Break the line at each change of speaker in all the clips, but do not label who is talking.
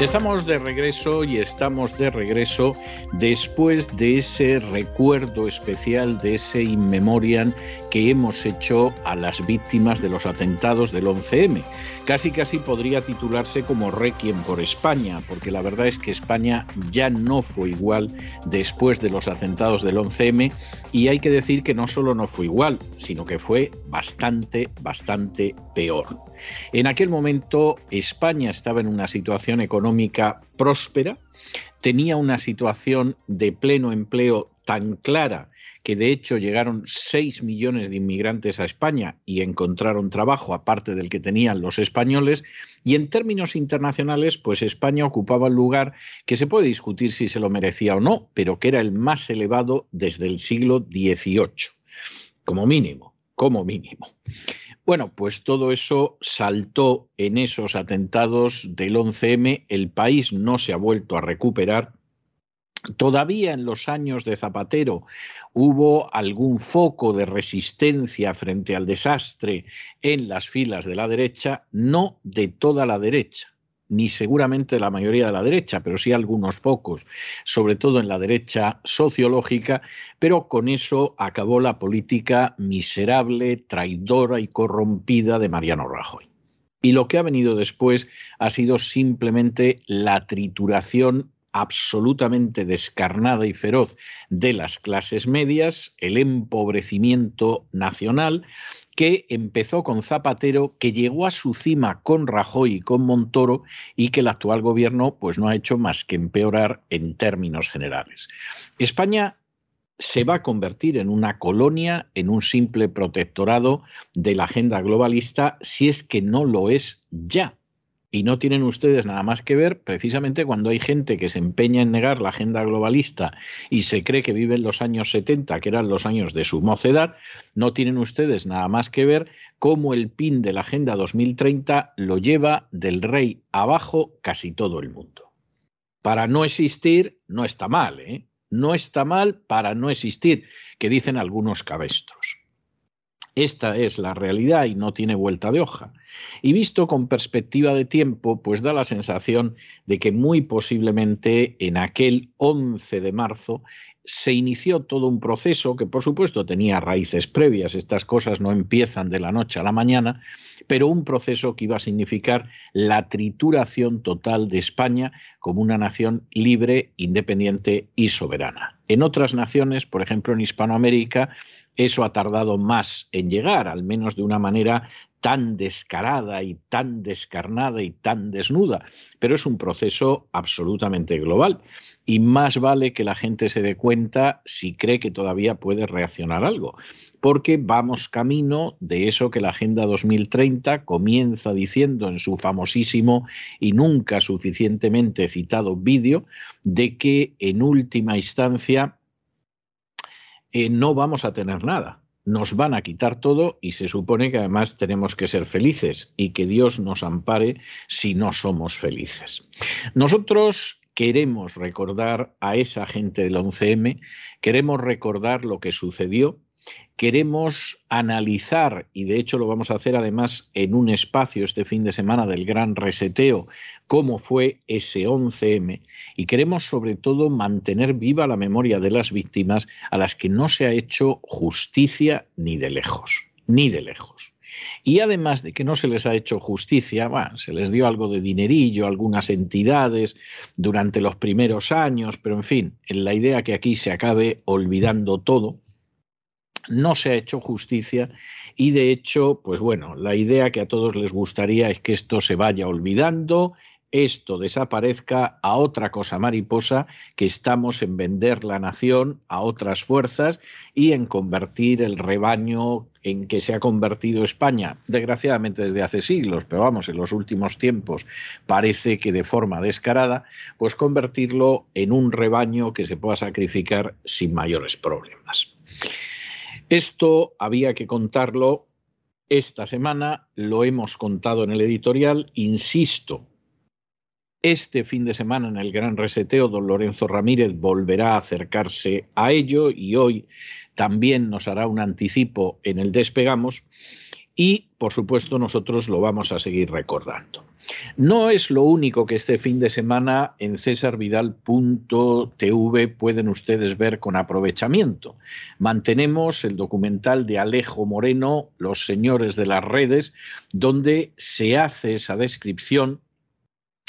Estamos de regreso y estamos de regreso después de ese recuerdo especial, de ese inmemorian que hemos hecho a las víctimas de los atentados del 11M. Casi casi podría titularse como Requiem por España, porque la verdad es que España ya no fue igual después de los atentados del 11M y hay que decir que no solo no fue igual, sino que fue bastante, bastante peor. En aquel momento España estaba en una situación económica próspera, tenía una situación de pleno empleo tan clara que de hecho llegaron 6 millones de inmigrantes a España y encontraron trabajo aparte del que tenían los españoles y en términos internacionales pues España ocupaba el lugar que se puede discutir si se lo merecía o no, pero que era el más elevado desde el siglo XVIII, como mínimo, como mínimo. Bueno, pues todo eso saltó en esos atentados del 11M, el país no se ha vuelto a recuperar Todavía en los años de Zapatero hubo algún foco de resistencia frente al desastre en las filas de la derecha, no de toda la derecha, ni seguramente la mayoría de la derecha, pero sí algunos focos, sobre todo en la derecha sociológica, pero con eso acabó la política miserable, traidora y corrompida de Mariano Rajoy. Y lo que ha venido después ha sido simplemente la trituración absolutamente descarnada y feroz de las clases medias, el empobrecimiento nacional, que empezó con Zapatero, que llegó a su cima con Rajoy y con Montoro y que el actual gobierno pues no ha hecho más que empeorar en términos generales. España se va a convertir en una colonia, en un simple protectorado de la agenda globalista, si es que no lo es ya. Y no tienen ustedes nada más que ver precisamente cuando hay gente que se empeña en negar la agenda globalista y se cree que viven los años 70, que eran los años de su mocedad, no tienen ustedes nada más que ver cómo el pin de la agenda 2030 lo lleva del rey abajo casi todo el mundo. Para no existir no está mal, ¿eh? No está mal para no existir, que dicen algunos cabestros. Esta es la realidad y no tiene vuelta de hoja. Y visto con perspectiva de tiempo, pues da la sensación de que muy posiblemente en aquel 11 de marzo se inició todo un proceso que por supuesto tenía raíces previas, estas cosas no empiezan de la noche a la mañana, pero un proceso que iba a significar la trituración total de España como una nación libre, independiente y soberana. En otras naciones, por ejemplo en Hispanoamérica, eso ha tardado más en llegar, al menos de una manera tan descarada y tan descarnada y tan desnuda, pero es un proceso absolutamente global. Y más vale que la gente se dé cuenta si cree que todavía puede reaccionar algo, porque vamos camino de eso que la Agenda 2030 comienza diciendo en su famosísimo y nunca suficientemente citado vídeo, de que en última instancia eh, no vamos a tener nada. Nos van a quitar todo y se supone que además tenemos que ser felices y que Dios nos ampare si no somos felices. Nosotros queremos recordar a esa gente del 11M, queremos recordar lo que sucedió, queremos analizar, y de hecho lo vamos a hacer además en un espacio este fin de semana del gran reseteo, cómo fue ese 11M, y queremos sobre todo mantener viva la memoria de las víctimas a las que no se ha hecho justicia ni de lejos, ni de lejos. Y además de que no se les ha hecho justicia, se les dio algo de dinerillo a algunas entidades durante los primeros años, pero en fin, en la idea que aquí se acabe olvidando todo, no se ha hecho justicia y de hecho, pues bueno, la idea que a todos les gustaría es que esto se vaya olvidando esto desaparezca a otra cosa mariposa que estamos en vender la nación a otras fuerzas y en convertir el rebaño en que se ha convertido España, desgraciadamente desde hace siglos, pero vamos, en los últimos tiempos parece que de forma descarada, pues convertirlo en un rebaño que se pueda sacrificar sin mayores problemas. Esto había que contarlo esta semana, lo hemos contado en el editorial, insisto, este fin de semana en el Gran Reseteo, don Lorenzo Ramírez volverá a acercarse a ello y hoy también nos hará un anticipo en el Despegamos y, por supuesto, nosotros lo vamos a seguir recordando. No es lo único que este fin de semana en cesarvidal.tv pueden ustedes ver con aprovechamiento. Mantenemos el documental de Alejo Moreno, Los Señores de las Redes, donde se hace esa descripción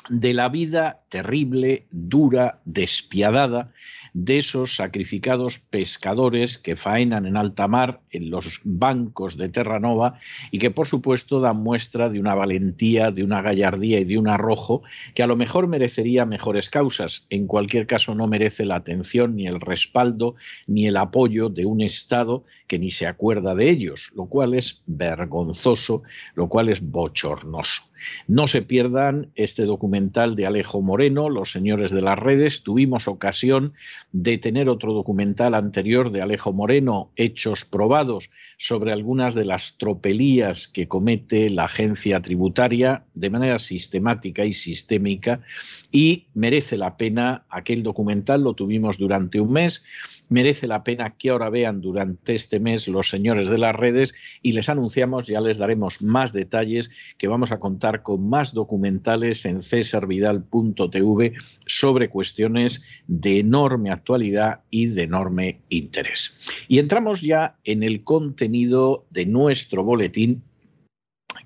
de la vida terrible, dura, despiadada de esos sacrificados pescadores que faenan en alta mar en los bancos de Terranova y que por supuesto dan muestra de una valentía, de una gallardía y de un arrojo que a lo mejor merecería mejores causas. En cualquier caso no merece la atención ni el respaldo ni el apoyo de un Estado que ni se acuerda de ellos, lo cual es vergonzoso, lo cual es bochornoso. No se pierdan este documental de Alejo Moreno, Los Señores de las Redes. Tuvimos ocasión de tener otro documental anterior de Alejo Moreno, Hechos Probados, sobre algunas de las tropelías que comete la agencia tributaria de manera sistemática y sistémica y merece la pena aquel documental, lo tuvimos durante un mes merece la pena que ahora vean durante este mes los señores de las redes y les anunciamos, ya les daremos más detalles, que vamos a contar con más documentales en cesarvidal.tv sobre cuestiones de enorme actualidad y de enorme interés. Y entramos ya en el contenido de nuestro boletín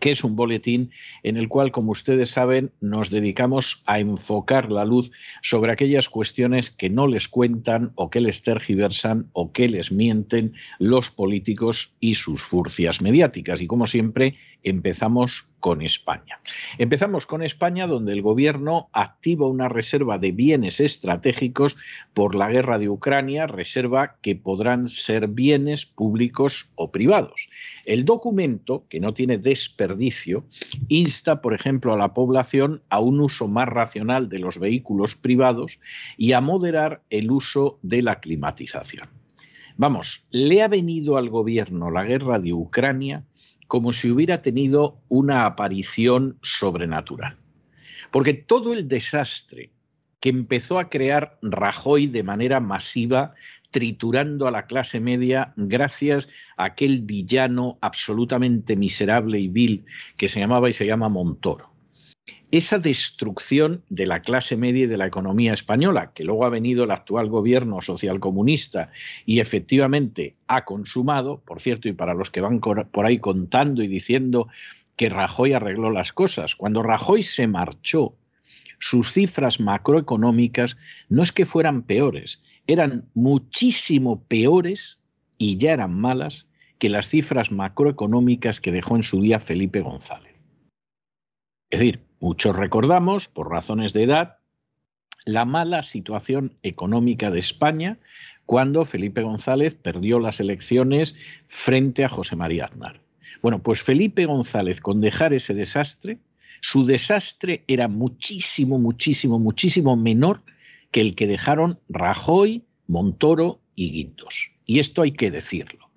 que es un boletín en el cual, como ustedes saben, nos dedicamos a enfocar la luz sobre aquellas cuestiones que no les cuentan o que les tergiversan o que les mienten los políticos y sus furcias mediáticas. Y como siempre, empezamos con España. Empezamos con España, donde el gobierno activa una reserva de bienes estratégicos por la guerra de Ucrania, reserva que podrán ser bienes públicos o privados. El documento, que no tiene desperdicio, insta, por ejemplo, a la población a un uso más racional de los vehículos privados y a moderar el uso de la climatización. Vamos, le ha venido al gobierno la guerra de Ucrania como si hubiera tenido una aparición sobrenatural. Porque todo el desastre que empezó a crear Rajoy de manera masiva, triturando a la clase media gracias a aquel villano absolutamente miserable y vil que se llamaba y se llama Montoro esa destrucción de la clase media y de la economía española, que luego ha venido el actual gobierno socialcomunista y efectivamente ha consumado, por cierto, y para los que van por ahí contando y diciendo que Rajoy arregló las cosas, cuando Rajoy se marchó, sus cifras macroeconómicas no es que fueran peores, eran muchísimo peores y ya eran malas que las cifras macroeconómicas que dejó en su día Felipe González. Es decir, Muchos recordamos, por razones de edad, la mala situación económica de España cuando Felipe González perdió las elecciones frente a José María Aznar. Bueno, pues Felipe González, con dejar ese desastre, su desastre era muchísimo, muchísimo, muchísimo menor que el que dejaron Rajoy, Montoro y Guindos. Y esto hay que decirlo.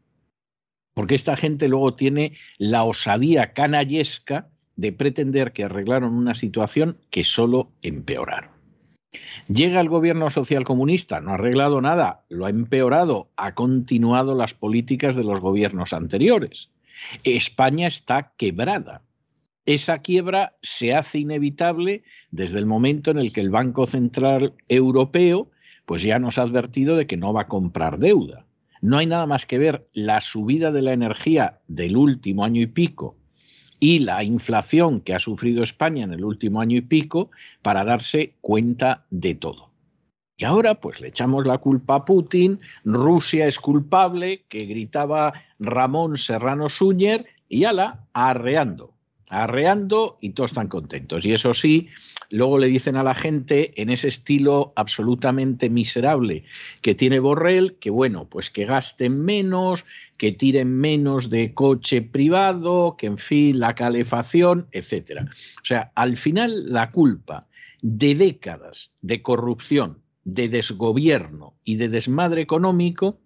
Porque esta gente luego tiene la osadía canallesca de pretender que arreglaron una situación que solo empeoraron. Llega el gobierno social comunista, no ha arreglado nada, lo ha empeorado, ha continuado las políticas de los gobiernos anteriores. España está quebrada. Esa quiebra se hace inevitable desde el momento en el que el Banco Central Europeo pues ya nos ha advertido de que no va a comprar deuda. No hay nada más que ver la subida de la energía del último año y pico y la inflación que ha sufrido España en el último año y pico para darse cuenta de todo. Y ahora pues le echamos la culpa a Putin, Rusia es culpable, que gritaba Ramón Serrano Súñer y ala, arreando. Arreando y todos están contentos. Y eso sí, luego le dicen a la gente en ese estilo absolutamente miserable que tiene Borrell, que bueno, pues que gasten menos, que tiren menos de coche privado, que en fin, la calefacción, etcétera. O sea, al final la culpa de décadas de corrupción, de desgobierno y de desmadre económico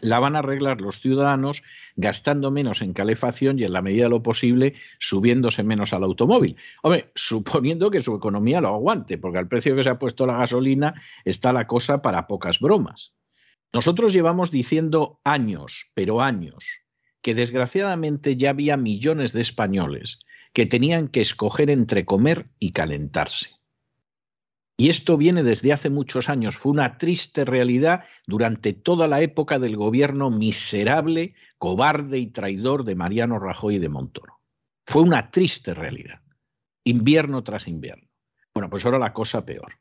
la van a arreglar los ciudadanos gastando menos en calefacción y en la medida de lo posible subiéndose menos al automóvil. Hombre, suponiendo que su economía lo aguante, porque al precio que se ha puesto la gasolina está la cosa para pocas bromas. Nosotros llevamos diciendo años, pero años, que desgraciadamente ya había millones de españoles que tenían que escoger entre comer y calentarse. Y esto viene desde hace muchos años. Fue una triste realidad durante toda la época del gobierno miserable, cobarde y traidor de Mariano Rajoy y de Montoro. Fue una triste realidad. Invierno tras invierno. Bueno, pues ahora la cosa peor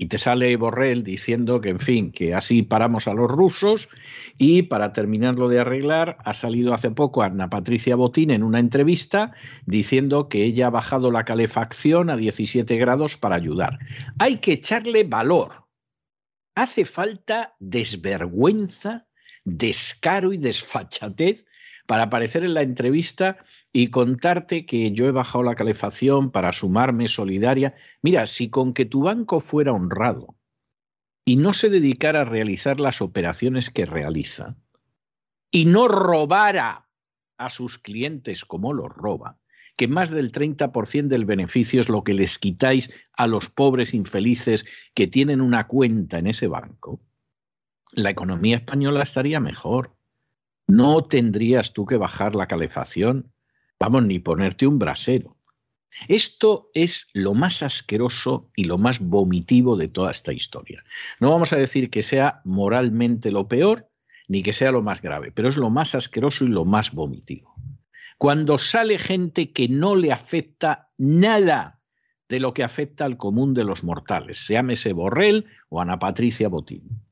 y te sale Borrell diciendo que, en fin, que así paramos a los rusos y para terminarlo de arreglar ha salido hace poco Ana Patricia Botín en una entrevista diciendo que ella ha bajado la calefacción a 17 grados para ayudar. Hay que echarle valor. Hace falta desvergüenza, descaro y desfachatez para aparecer en la entrevista y contarte que yo he bajado la calefacción para sumarme solidaria. Mira, si con que tu banco fuera honrado y no se dedicara a realizar las operaciones que realiza y no robara a sus clientes como los roba, que más del 30% del beneficio es lo que les quitáis a los pobres infelices que tienen una cuenta en ese banco, la economía española estaría mejor no tendrías tú que bajar la calefacción, vamos, ni ponerte un brasero. Esto es lo más asqueroso y lo más vomitivo de toda esta historia. No vamos a decir que sea moralmente lo peor, ni que sea lo más grave, pero es lo más asqueroso y lo más vomitivo. Cuando sale gente que no le afecta nada de lo que afecta al común de los mortales, llámese Borrell o Ana Patricia Botín.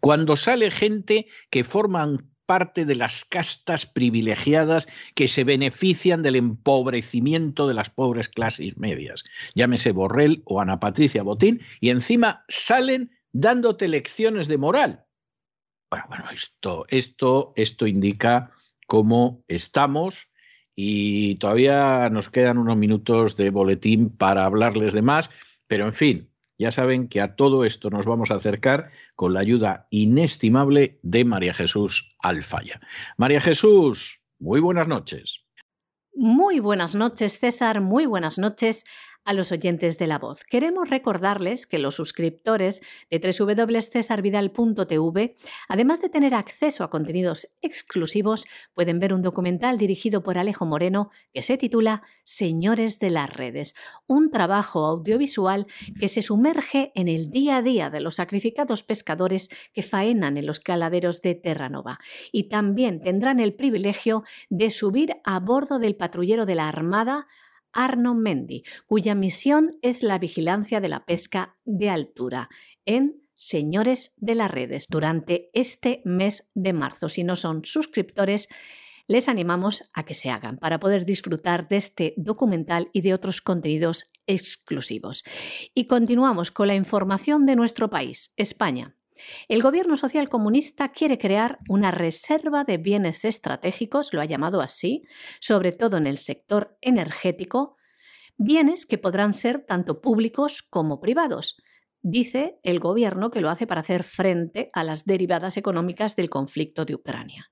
Cuando sale gente que forman parte de las castas privilegiadas que se benefician del empobrecimiento de las pobres clases medias. Llámese Borrell o Ana Patricia Botín, y encima salen dándote lecciones de moral. Bueno, bueno, esto, esto, esto indica cómo estamos y todavía nos quedan unos minutos de boletín para hablarles de más, pero en fin, ya saben que a todo esto nos vamos a acercar con la ayuda inestimable de María Jesús Alfaya. María Jesús, muy buenas noches.
Muy buenas noches, César. Muy buenas noches a los oyentes de la voz. Queremos recordarles que los suscriptores de www.cesarvidal.tv, además de tener acceso a contenidos exclusivos, pueden ver un documental dirigido por Alejo Moreno que se titula Señores de las redes, un trabajo audiovisual que se sumerge en el día a día de los sacrificados pescadores que faenan en los caladeros de Terranova y también tendrán el privilegio de subir a bordo del patrullero de la Armada Arno Mendy, cuya misión es la vigilancia de la pesca de altura en Señores de las Redes durante este mes de marzo. Si no son suscriptores, les animamos a que se hagan para poder disfrutar de este documental y de otros contenidos exclusivos. Y continuamos con la información de nuestro país, España. El gobierno social comunista quiere crear una reserva de bienes estratégicos, lo ha llamado así, sobre todo en el sector energético, bienes que podrán ser tanto públicos como privados. Dice el gobierno que lo hace para hacer frente a las derivadas económicas del conflicto de Ucrania.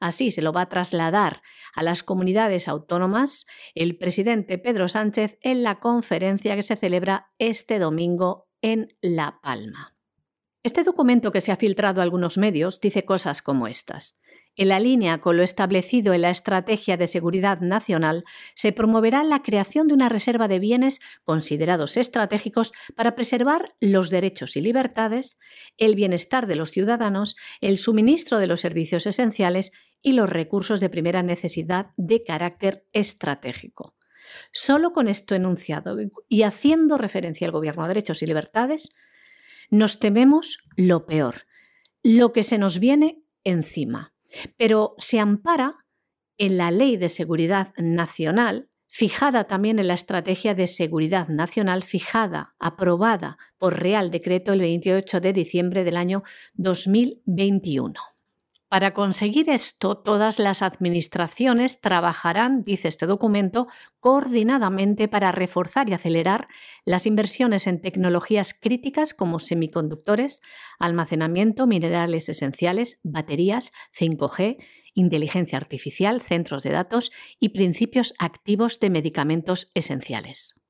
Así se lo va a trasladar a las comunidades autónomas el presidente Pedro Sánchez en la conferencia que se celebra este domingo en La Palma. Este documento que se ha filtrado a algunos medios dice cosas como estas. En la línea con lo establecido en la Estrategia de Seguridad Nacional, se promoverá la creación de una reserva de bienes considerados estratégicos para preservar los derechos y libertades, el bienestar de los ciudadanos, el suministro de los servicios esenciales y los recursos de primera necesidad de carácter estratégico. Solo con esto enunciado y haciendo referencia al Gobierno a derechos y libertades, nos tememos lo peor, lo que se nos viene encima, pero se ampara en la Ley de Seguridad Nacional, fijada también en la Estrategia de Seguridad Nacional, fijada, aprobada por Real Decreto el 28 de diciembre del año 2021. Para conseguir esto, todas las administraciones trabajarán, dice este documento, coordinadamente para reforzar y acelerar las inversiones en tecnologías críticas como semiconductores, almacenamiento, minerales esenciales, baterías, 5G, inteligencia artificial, centros de datos y principios activos de medicamentos esenciales.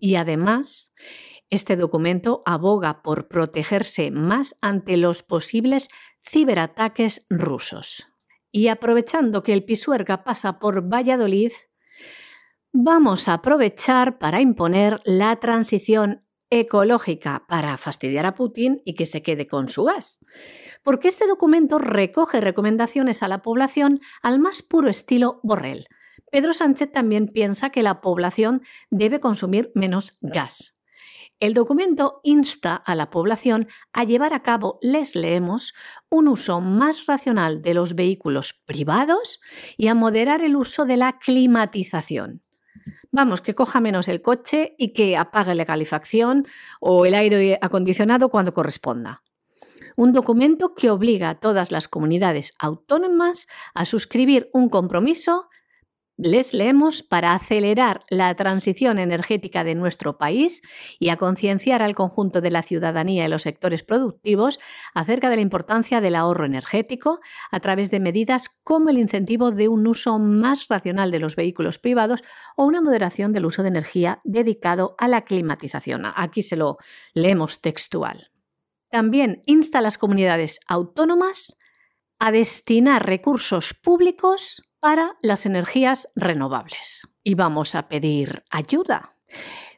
Y además, este documento aboga por protegerse más ante los posibles ciberataques rusos. Y aprovechando que el Pisuerga pasa por Valladolid, vamos a aprovechar para imponer la transición ecológica para fastidiar a Putin y que se quede con su gas. Porque este documento recoge recomendaciones a la población al más puro estilo Borrell. Pedro Sánchez también piensa que la población debe consumir menos gas. El documento insta a la población a llevar a cabo, les leemos, un uso más racional de los vehículos privados y a moderar el uso de la climatización. Vamos, que coja menos el coche y que apague la calefacción o el aire acondicionado cuando corresponda. Un documento que obliga a todas las comunidades autónomas a suscribir un compromiso les leemos para acelerar la transición energética de nuestro país y a concienciar al conjunto de la ciudadanía y los sectores productivos acerca de la importancia del ahorro energético a través de medidas como el incentivo de un uso más racional de los vehículos privados o una moderación del uso de energía dedicado a la climatización. Aquí se lo leemos textual. También insta a las comunidades autónomas a destinar recursos públicos para las energías renovables. Y vamos a pedir ayuda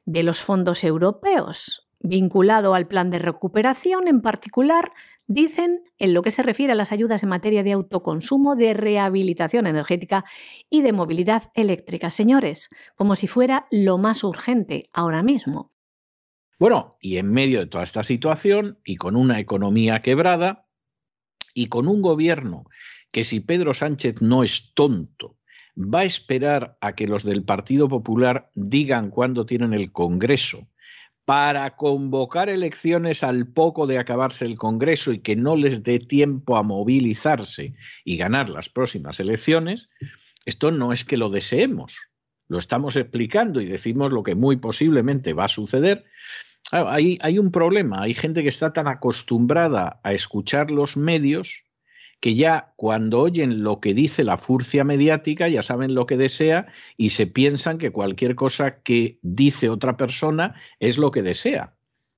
de los fondos europeos, vinculado al plan de recuperación en particular, dicen en lo que se refiere a las ayudas en materia de autoconsumo, de rehabilitación energética y de movilidad eléctrica. Señores, como si fuera lo más urgente ahora mismo.
Bueno, y en medio de toda esta situación y con una economía quebrada y con un gobierno que si Pedro Sánchez no es tonto, va a esperar a que los del Partido Popular digan cuándo tienen el Congreso para convocar elecciones al poco de acabarse el Congreso y que no les dé tiempo a movilizarse y ganar las próximas elecciones, esto no es que lo deseemos, lo estamos explicando y decimos lo que muy posiblemente va a suceder. Hay, hay un problema, hay gente que está tan acostumbrada a escuchar los medios que ya cuando oyen lo que dice la furcia mediática ya saben lo que desea y se piensan que cualquier cosa que dice otra persona es lo que desea.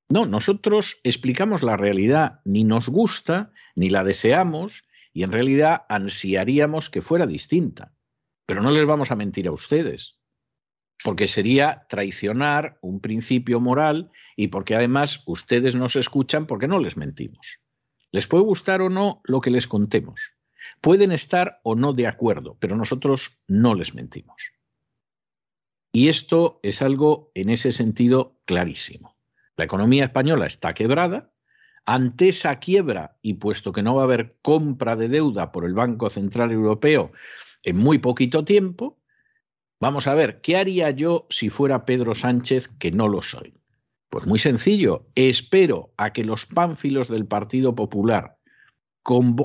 No, nosotros explicamos la realidad, ni nos gusta, ni la deseamos, y en realidad ansiaríamos que fuera distinta. Pero no les vamos a mentir a ustedes, porque sería traicionar un principio moral y porque además ustedes nos escuchan porque no les mentimos. Les puede gustar o no lo que les contemos. Pueden estar o no de acuerdo, pero nosotros no les mentimos. Y esto es algo en ese sentido clarísimo. La economía española está quebrada. Ante esa quiebra, y puesto que no va a haber compra de deuda por el Banco Central Europeo en muy poquito tiempo, vamos a ver, ¿qué haría yo si fuera Pedro Sánchez, que no lo soy? Pues muy sencillo, espero a que los pánfilos del Partido Popular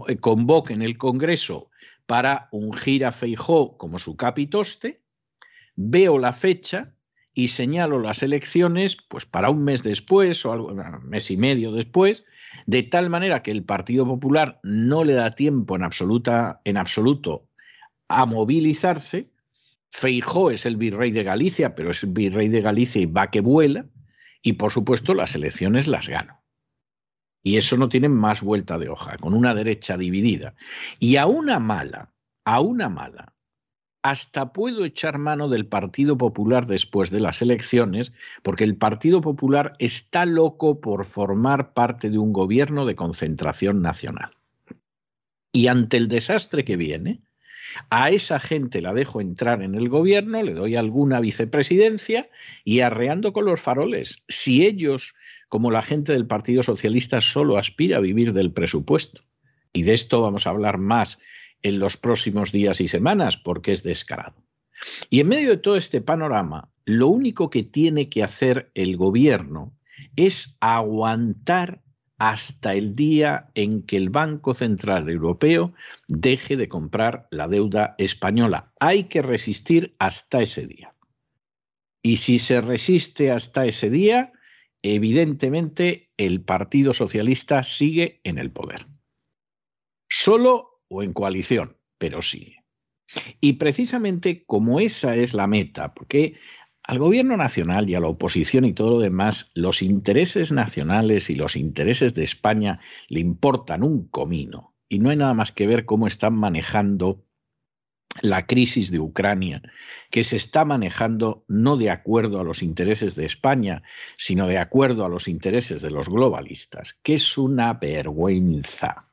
eh, convoquen el Congreso para ungir a Feijó como su capitoste, veo la fecha y señalo las elecciones pues para un mes después o un mes y medio después, de tal manera que el Partido Popular no le da tiempo en, absoluta, en absoluto a movilizarse. Feijó es el virrey de Galicia, pero es el virrey de Galicia y va que vuela. Y por supuesto las elecciones las gano. Y eso no tiene más vuelta de hoja, con una derecha dividida. Y a una mala, a una mala, hasta puedo echar mano del Partido Popular después de las elecciones, porque el Partido Popular está loco por formar parte de un gobierno de concentración nacional. Y ante el desastre que viene, a esa gente la dejo entrar en el gobierno, le doy alguna vicepresidencia y arreando con los faroles. Si ellos, como la gente del Partido Socialista, solo aspira a vivir del presupuesto, y de esto vamos a hablar más en los próximos días y semanas, porque es descarado. Y en medio de todo este panorama, lo único que tiene que hacer el gobierno es aguantar hasta el día en que el Banco Central Europeo deje de comprar la deuda española. Hay que resistir hasta ese día. Y si se resiste hasta ese día, evidentemente el Partido Socialista sigue en el poder. Solo o en coalición, pero sigue. Y precisamente como esa es la meta, porque al gobierno nacional y a la oposición y todo lo demás, los intereses nacionales y los intereses de España le importan un comino. Y no hay nada más que ver cómo están manejando la crisis de Ucrania, que se está manejando no de acuerdo a los intereses de España, sino de acuerdo a los intereses de los globalistas, que es una vergüenza.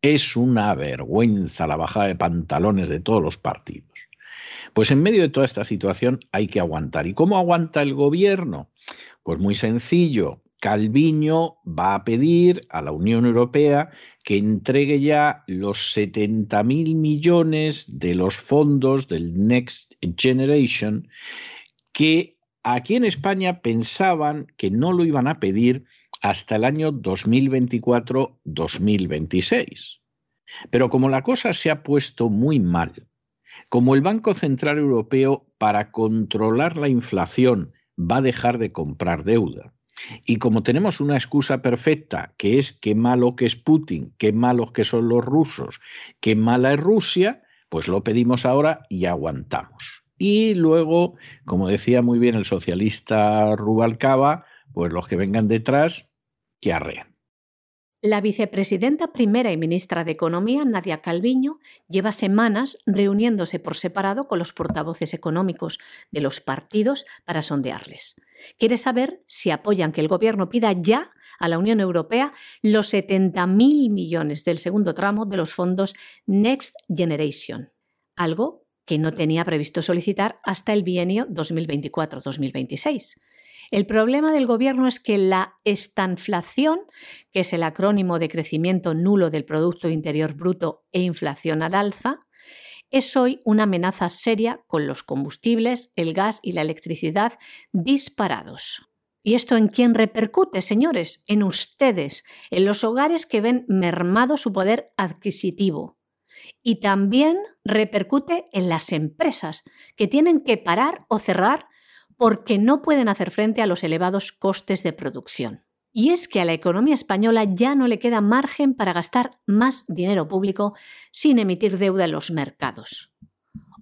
Es una vergüenza la bajada de pantalones de todos los partidos. Pues en medio de toda esta situación hay que aguantar. ¿Y cómo aguanta el gobierno? Pues muy sencillo. Calviño va a pedir a la Unión Europea que entregue ya los 70 mil millones de los fondos del Next Generation que aquí en España pensaban que no lo iban a pedir hasta el año 2024-2026. Pero como la cosa se ha puesto muy mal, como el Banco Central Europeo para controlar la inflación va a dejar de comprar deuda, y como tenemos una excusa perfecta, que es qué malo que es Putin, qué malos que son los rusos, qué mala es Rusia, pues lo pedimos ahora y aguantamos. Y luego, como decía muy bien el socialista Rubalcaba, pues los que vengan detrás, que arrean.
La vicepresidenta primera y ministra de Economía, Nadia Calviño, lleva semanas reuniéndose por separado con los portavoces económicos de los partidos para sondearles. Quiere saber si apoyan que el Gobierno pida ya a la Unión Europea los 70.000 millones del segundo tramo de los fondos Next Generation, algo que no tenía previsto solicitar hasta el bienio 2024-2026. El problema del gobierno es que la estanflación, que es el acrónimo de crecimiento nulo del Producto Interior Bruto e inflación al alza, es hoy una amenaza seria con los combustibles, el gas y la electricidad disparados. ¿Y esto en quién repercute, señores? En ustedes, en los hogares que ven mermado su poder adquisitivo. Y también repercute en las empresas, que tienen que parar o cerrar porque no pueden hacer frente a los elevados costes de producción. Y es que a la economía española ya no le queda margen para gastar más dinero público sin emitir deuda en los mercados.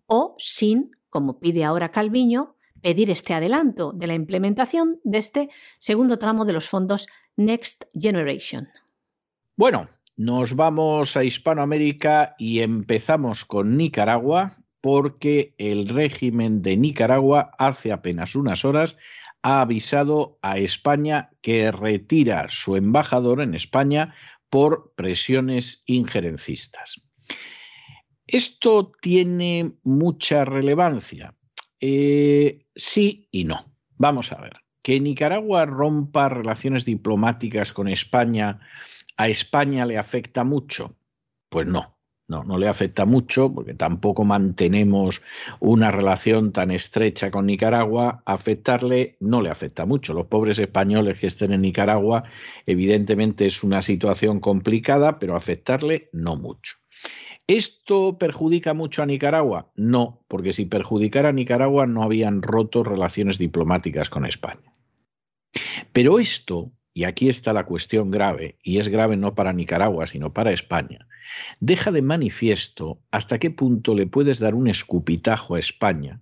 O sin, como pide ahora Calviño, pedir este adelanto de la implementación de este segundo tramo de los fondos Next Generation.
Bueno, nos vamos a Hispanoamérica y empezamos con Nicaragua, porque el régimen de Nicaragua hace apenas unas horas ha avisado a España que retira su embajador en España por presiones injerencistas. ¿Esto tiene mucha relevancia? Eh, sí y no. Vamos a ver. ¿Que Nicaragua rompa relaciones diplomáticas con España a España le afecta mucho? Pues no. No, no le afecta mucho porque tampoco mantenemos una relación tan estrecha con Nicaragua. Afectarle no le afecta mucho. Los pobres españoles que estén en Nicaragua, evidentemente es una situación complicada, pero afectarle no mucho. ¿Esto perjudica mucho a Nicaragua? No, porque si perjudicara a Nicaragua no habían roto relaciones diplomáticas con España. Pero esto y aquí está la cuestión grave, y es grave no para Nicaragua, sino para España, deja de manifiesto hasta qué punto le puedes dar un escupitajo a España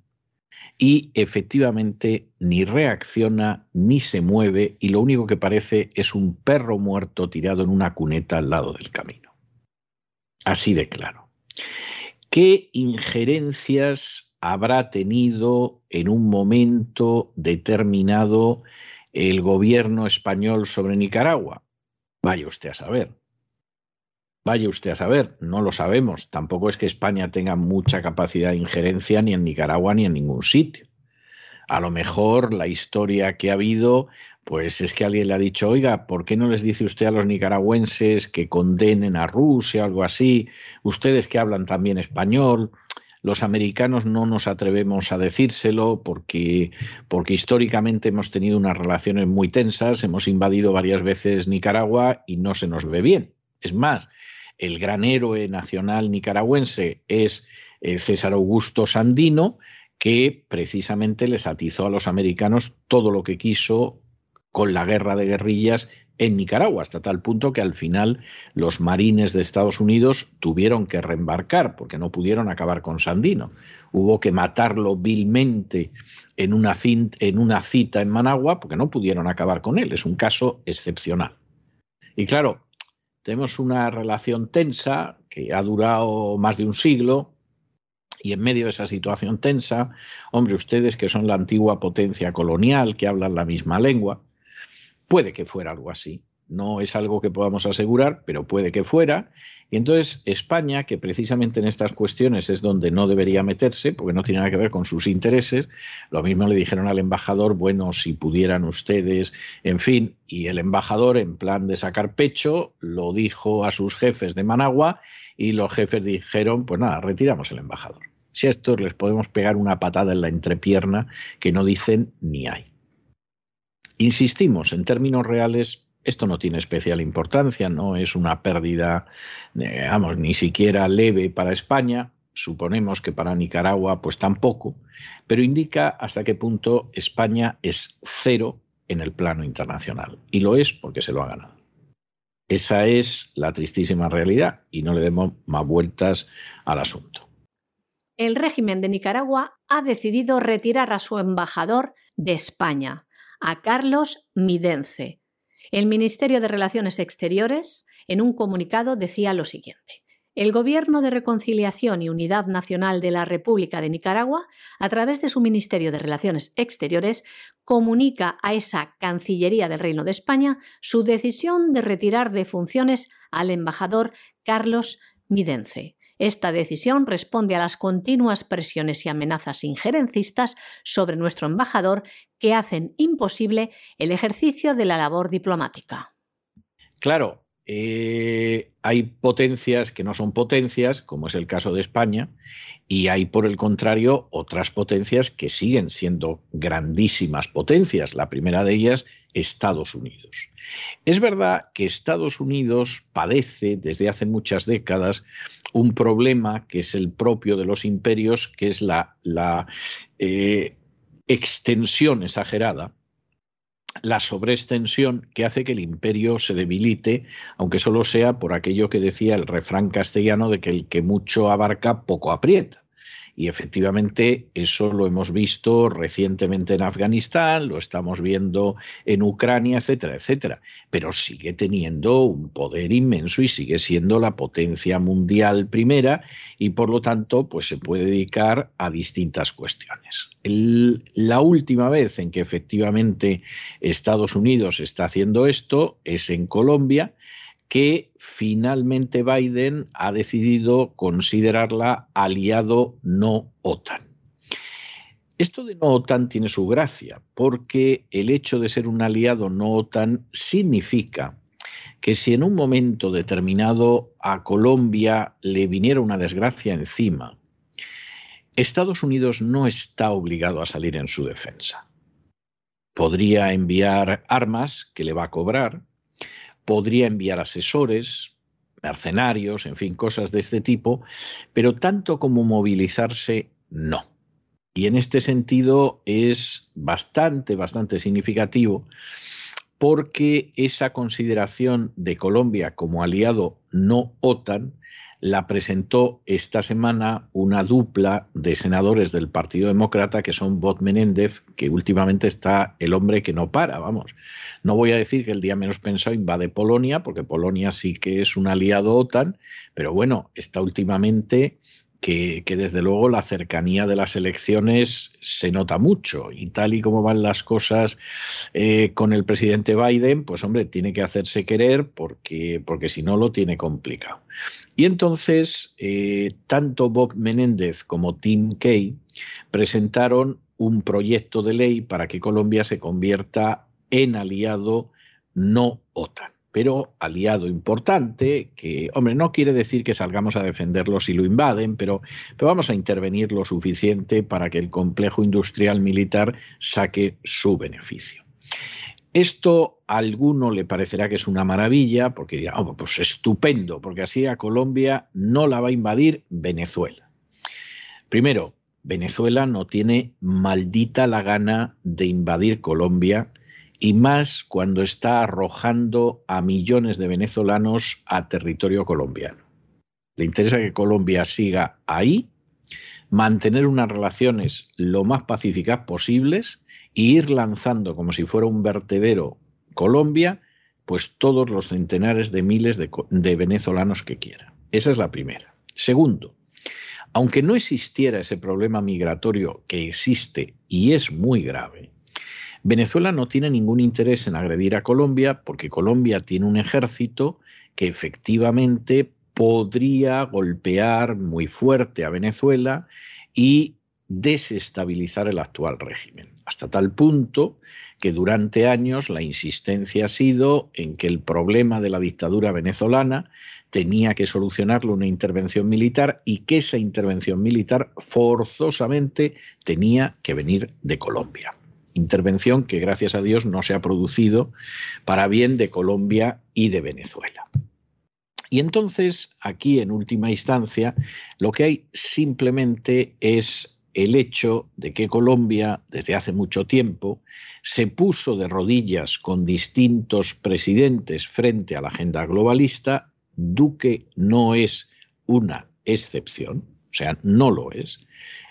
y efectivamente ni reacciona ni se mueve y lo único que parece es un perro muerto tirado en una cuneta al lado del camino. Así de claro. ¿Qué injerencias habrá tenido en un momento determinado el gobierno español sobre Nicaragua? Vaya usted a saber. Vaya usted a saber, no lo sabemos. Tampoco es que España tenga mucha capacidad de injerencia ni en Nicaragua ni en ningún sitio. A lo mejor la historia que ha habido, pues es que alguien le ha dicho, oiga, ¿por qué no les dice usted a los nicaragüenses que condenen a Rusia algo así? Ustedes que hablan también español. Los americanos no nos atrevemos a decírselo porque, porque históricamente hemos tenido unas relaciones muy tensas, hemos invadido varias veces Nicaragua y no se nos ve bien. Es más, el gran héroe nacional nicaragüense es eh, César Augusto Sandino, que precisamente les atizó a los americanos todo lo que quiso con la guerra de guerrillas en Nicaragua, hasta tal punto que al final los marines de Estados Unidos tuvieron que reembarcar porque no pudieron acabar con Sandino. Hubo que matarlo vilmente en una, cita en Managua porque no pudieron acabar con él. Es un caso excepcional. Y claro, tenemos una relación tensa que ha durado más de un siglo, y en medio de esa situación tensa, hombre, ustedes que son la antigua potencia colonial, que hablan la misma lengua, Puede que fuera algo así. No es algo que podamos asegurar, pero puede que fuera. Y entonces España, que precisamente en estas cuestiones es donde no debería meterse, porque no tiene nada que ver con sus intereses, lo mismo le dijeron al embajador, bueno, si pudieran ustedes, en fin, y el embajador en plan de sacar pecho lo dijo a sus jefes de Managua y los jefes dijeron, pues nada, retiramos el embajador. Si a estos les podemos pegar una patada en la entrepierna que no dicen ni hay. Insistimos, en términos reales, esto no tiene especial importancia, no es una pérdida, digamos, ni siquiera leve para España, suponemos que para Nicaragua pues tampoco, pero indica hasta qué punto España es cero en el plano internacional. Y lo es porque se lo ha ganado. Esa es la tristísima realidad y no le demos más vueltas al asunto.
El régimen de Nicaragua ha decidido retirar a su embajador de España a Carlos Midence. El Ministerio de Relaciones Exteriores, en un comunicado, decía lo siguiente. El Gobierno de Reconciliación y Unidad Nacional de la República de Nicaragua, a través de su Ministerio de Relaciones Exteriores, comunica a esa Cancillería del Reino de España su decisión de retirar de funciones al embajador Carlos Midence. Esta decisión responde a las continuas presiones y amenazas injerencistas sobre nuestro embajador que hacen imposible el ejercicio de la labor diplomática.
Claro, eh, hay potencias que no son potencias, como es el caso de España, y hay, por el contrario, otras potencias que siguen siendo grandísimas potencias. La primera de ellas, Estados Unidos. Es verdad que Estados Unidos padece desde hace muchas décadas un problema que es el propio de los imperios, que es la, eh, extensión exagerada la sobreextensión que hace que el imperio se debilite, aunque solo sea por aquello que decía el refrán castellano de que el que mucho abarca poco aprieta. Y efectivamente eso lo hemos visto recientemente en Afganistán, lo estamos viendo en Ucrania, etcétera, etcétera. Pero sigue teniendo un poder inmenso y sigue siendo la potencia mundial primera y por lo tanto pues se puede dedicar a distintas cuestiones. la última vez en que efectivamente Estados Unidos está haciendo esto es en Colombia que finalmente Biden ha decidido considerarla aliado no OTAN. Esto de no OTAN tiene su gracia, porque el hecho de ser un aliado no OTAN significa que si en un momento determinado a Colombia le viniera una desgracia encima, Estados Unidos no está obligado a salir en su defensa. Podría enviar armas que le va a cobrar, podría enviar asesores, mercenarios, en fin, cosas de este tipo, pero tanto como movilizarse, no. Y en este sentido es bastante, bastante significativo porque esa consideración de Colombia como aliado no OTAN la presentó esta semana una dupla de senadores del Partido Demócrata que son Bob Menéndez, que últimamente está el hombre que no para, vamos. No voy a decir que el día menos pensado invade Polonia, porque Polonia sí que es un aliado OTAN, pero bueno, está últimamente que, desde luego la cercanía de las elecciones se nota mucho y tal y como van las cosas eh, con el presidente Biden, pues hombre, tiene que hacerse querer porque, porque si no lo tiene complicado. Y entonces, eh, tanto Bob Menéndez como Tim Kay presentaron un proyecto de ley para que Colombia se convierta en aliado no OTAN. Pero aliado importante, que, hombre, no quiere decir que salgamos a defenderlo si lo invaden, pero, pero vamos a intervenir lo suficiente para que el complejo industrial militar saque su beneficio. Esto a alguno le parecerá que es una maravilla, porque dirá, oh, pues estupendo, porque así a Colombia no la va a invadir Venezuela. Primero, Venezuela no tiene maldita la gana de invadir Colombia y más cuando está arrojando a millones de venezolanos a territorio colombiano. Le interesa que Colombia siga ahí, mantener unas relaciones lo más pacíficas posibles e ir lanzando como si fuera un vertedero Colombia, pues todos los centenares de miles de, de venezolanos que quiera. Esa es la primera. Segundo, aunque no existiera ese problema migratorio que existe y es muy grave, Venezuela no tiene ningún interés en agredir a Colombia porque Colombia tiene un ejército que efectivamente podría golpear muy fuerte a Venezuela y desestabilizar el actual régimen, hasta tal punto que durante años la insistencia ha sido en que el problema de la dictadura venezolana tenía que solucionarlo una intervención militar y que esa intervención militar forzosamente tenía que venir de Colombia intervención que gracias a Dios no se ha producido para bien de Colombia y de Venezuela. Y entonces, aquí en última instancia, lo que hay simplemente es el hecho de que Colombia, desde hace mucho tiempo, se puso de rodillas con distintos presidentes frente a la agenda globalista. Duque no es una excepción, o sea, no lo es.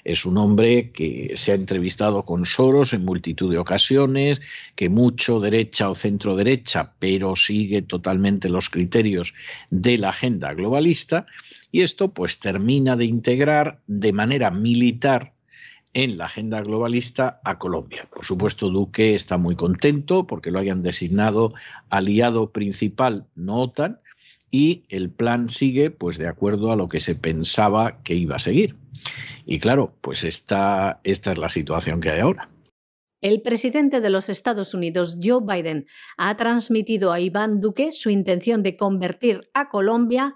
Es un hombre que se ha entrevistado con Soros en multitud de ocasiones, que mucho derecha o centro derecha, pero sigue totalmente los criterios de la agenda globalista, y esto pues termina de integrar de manera militar en la agenda globalista a Colombia. Por supuesto, Duque está muy contento porque lo hayan designado aliado principal, no OTAN, y el plan sigue pues de acuerdo a lo que se pensaba que iba a seguir. Y claro, pues esta, es la situación que hay ahora.
El presidente de los Estados Unidos, Joe Biden, ha transmitido a Iván Duque su intención de convertir a Colombia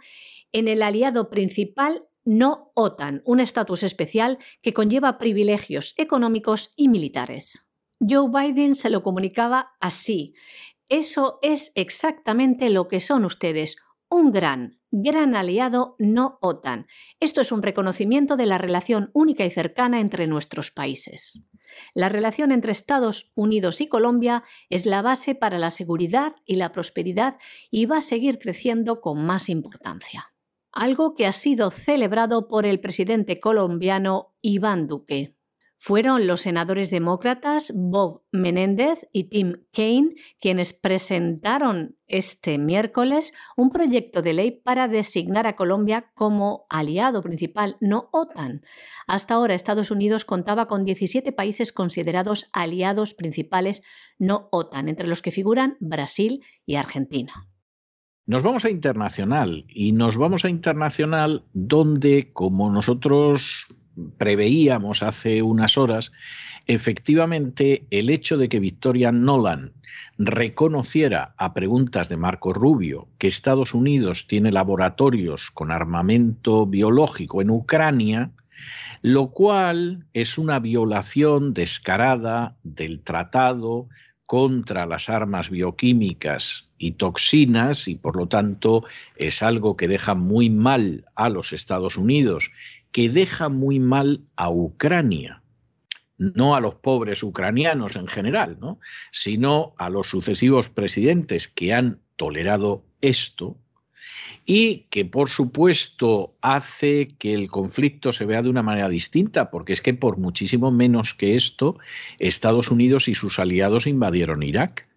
en el aliado principal no OTAN, un estatus especial que conlleva privilegios económicos y militares. Joe Biden se lo comunicaba así. Eso es exactamente lo que son ustedes, un gran, gran aliado no OTAN. Esto es un reconocimiento de la relación única y cercana entre nuestros países. La relación entre Estados Unidos y Colombia es la base para la seguridad y la prosperidad y va a seguir creciendo con más importancia. Algo que ha sido celebrado por el presidente colombiano Iván Duque. Fueron los senadores demócratas Bob Menéndez y Tim Kaine quienes presentaron este miércoles un proyecto de ley para designar a Colombia como aliado principal no OTAN. Hasta ahora Estados Unidos contaba con 17 países considerados aliados principales no OTAN, entre los que figuran Brasil y Argentina.
Nos vamos a internacional y nos vamos a internacional donde, como nosotros preveíamos hace unas horas, efectivamente el hecho de que Victoria Nolan reconociera a preguntas de Marco Rubio que Estados Unidos tiene laboratorios con armamento biológico en Ucrania, lo cual es una violación descarada del tratado contra las armas bioquímicas y toxinas y por lo tanto es algo que deja muy mal a los Estados Unidos que deja muy mal a Ucrania, no a los pobres ucranianos en general, ¿no? sino a los sucesivos presidentes que han tolerado esto y que por supuesto hace que el conflicto se vea de una manera distinta, porque es que por muchísimo menos que esto, Estados Unidos y sus aliados invadieron Irak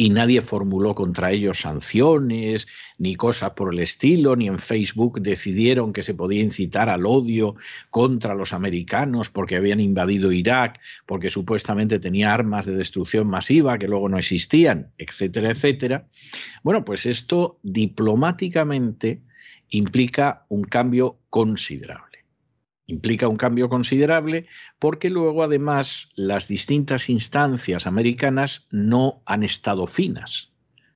y nadie formuló contra ellos sanciones ni cosas por el estilo, ni en Facebook decidieron que se podía incitar al odio contra los americanos porque habían invadido Irak, porque supuestamente tenía armas de destrucción masiva que luego no existían, etcétera, etcétera. Bueno, pues esto diplomáticamente implica un cambio considerable. Implica un cambio considerable porque luego además las distintas instancias americanas no han estado finas.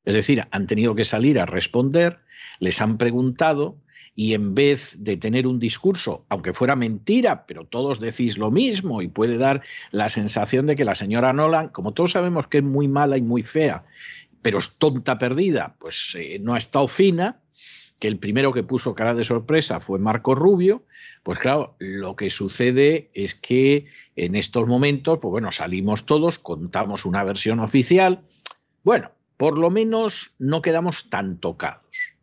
Es decir, han tenido que salir a responder, les han preguntado y en vez de tener un discurso, aunque fuera mentira, pero todos decís lo mismo y puede dar la sensación de que la señora Nolan, como todos sabemos que es muy mala y muy fea, pero es tonta perdida, pues eh, no ha estado fina, que el primero que puso cara de sorpresa fue Marco Rubio, pues claro, lo que sucede es que en estos momentos, pues bueno, salimos todos, contamos una versión oficial, bueno, por lo menos no quedamos tan tocados.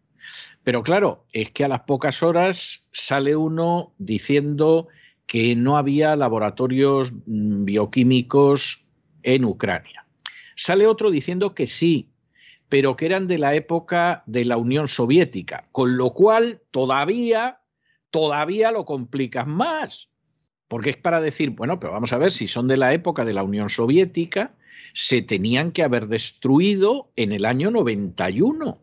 Pero claro, es que a las pocas horas sale uno diciendo que no había laboratorios mm, bioquímicos en Ucrania. Sale otro diciendo que sí, pero que eran de la época de la Unión Soviética, con lo cual todavía, todavía lo complicas más, porque es para decir, bueno, pero vamos a ver si son de la época de la Unión Soviética, se tenían que haber destruido en el año 91.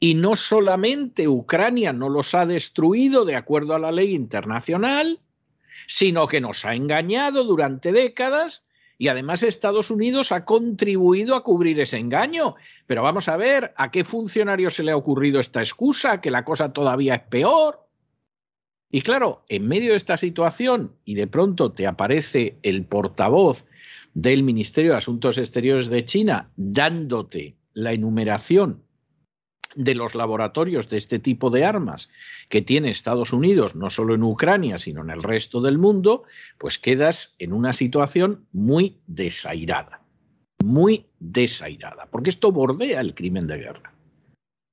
Y no solamente Ucrania no los ha destruido de acuerdo a la ley internacional, sino que nos ha engañado durante décadas y además Estados Unidos ha contribuido a cubrir ese engaño. Pero vamos a ver, ¿a qué funcionario se le ha ocurrido esta excusa? Que la cosa todavía es peor. Y claro, en medio de esta situación y de pronto te aparece el portavoz del Ministerio de Asuntos Exteriores de China dándote la enumeración de los laboratorios de este tipo de armas que tiene Estados Unidos, no solo en Ucrania, sino en el resto del mundo, pues quedas en una situación muy desairada, muy desairada, porque esto bordea el crimen de guerra.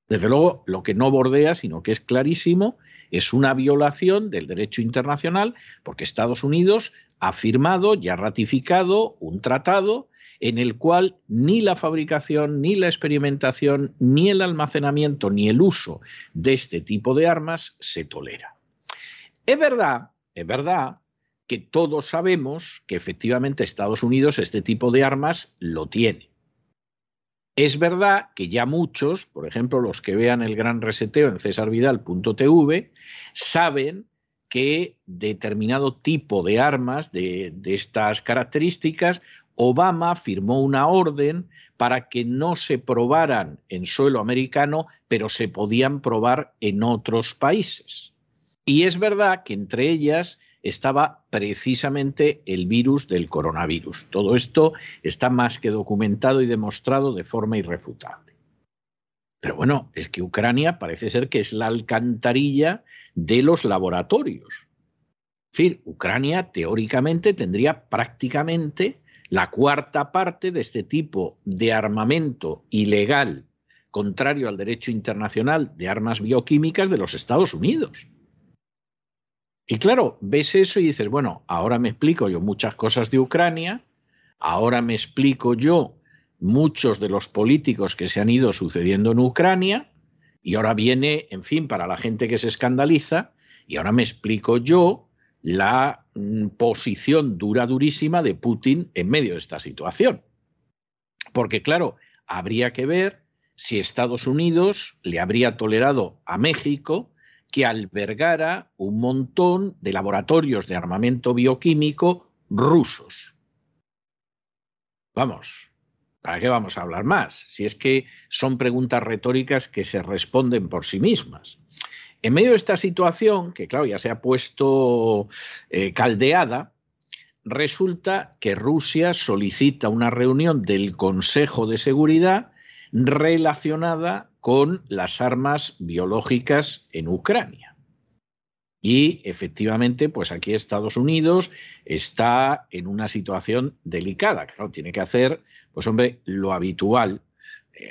Desde luego, lo que no bordea, sino que es clarísimo, es una violación del derecho internacional, porque Estados Unidos ha firmado y ha ratificado un tratado en el cual ni la fabricación, ni la experimentación, ni el almacenamiento, ni el uso de este tipo de armas se tolera. Es verdad, es verdad que todos sabemos que efectivamente Estados Unidos este tipo de armas lo tiene. Es verdad que ya muchos, por ejemplo los que vean el gran reseteo en cesarvidal.tv, saben que determinado tipo de armas de, de, estas características Obama firmó una orden para que no se probaran en suelo americano, pero se podían probar en otros países. Y es verdad que entre ellas estaba precisamente el virus del coronavirus. Todo esto está más que documentado y demostrado de forma irrefutable. Pero bueno, es que Ucrania parece ser que es la alcantarilla de los laboratorios. Es decir, Ucrania teóricamente tendría prácticamente la cuarta parte de este tipo de armamento ilegal contrario al derecho internacional de armas bioquímicas de los Estados Unidos. Y claro, ves eso y dices, bueno, ahora me explico yo muchas cosas de Ucrania, ahora me explico yo muchos de los políticos que se han ido sucediendo en Ucrania, y ahora viene, en fin, para la gente que se escandaliza, y ahora me explico yo la posición dura, durísima de Putin en medio de esta situación. Porque, claro, habría que ver si Estados Unidos le habría tolerado a México que albergara un montón de laboratorios de armamento bioquímico rusos. Vamos, ¿para qué vamos a hablar más? Si es que son preguntas retóricas que se responden por sí mismas. En medio de esta situación, que claro, ya se ha puesto eh, caldeada, resulta que Rusia solicita una reunión del Consejo de Seguridad relacionada con las armas biológicas en Ucrania. Y efectivamente, pues aquí Estados Unidos está en una situación delicada. Claro, tiene que hacer, pues hombre, lo habitual,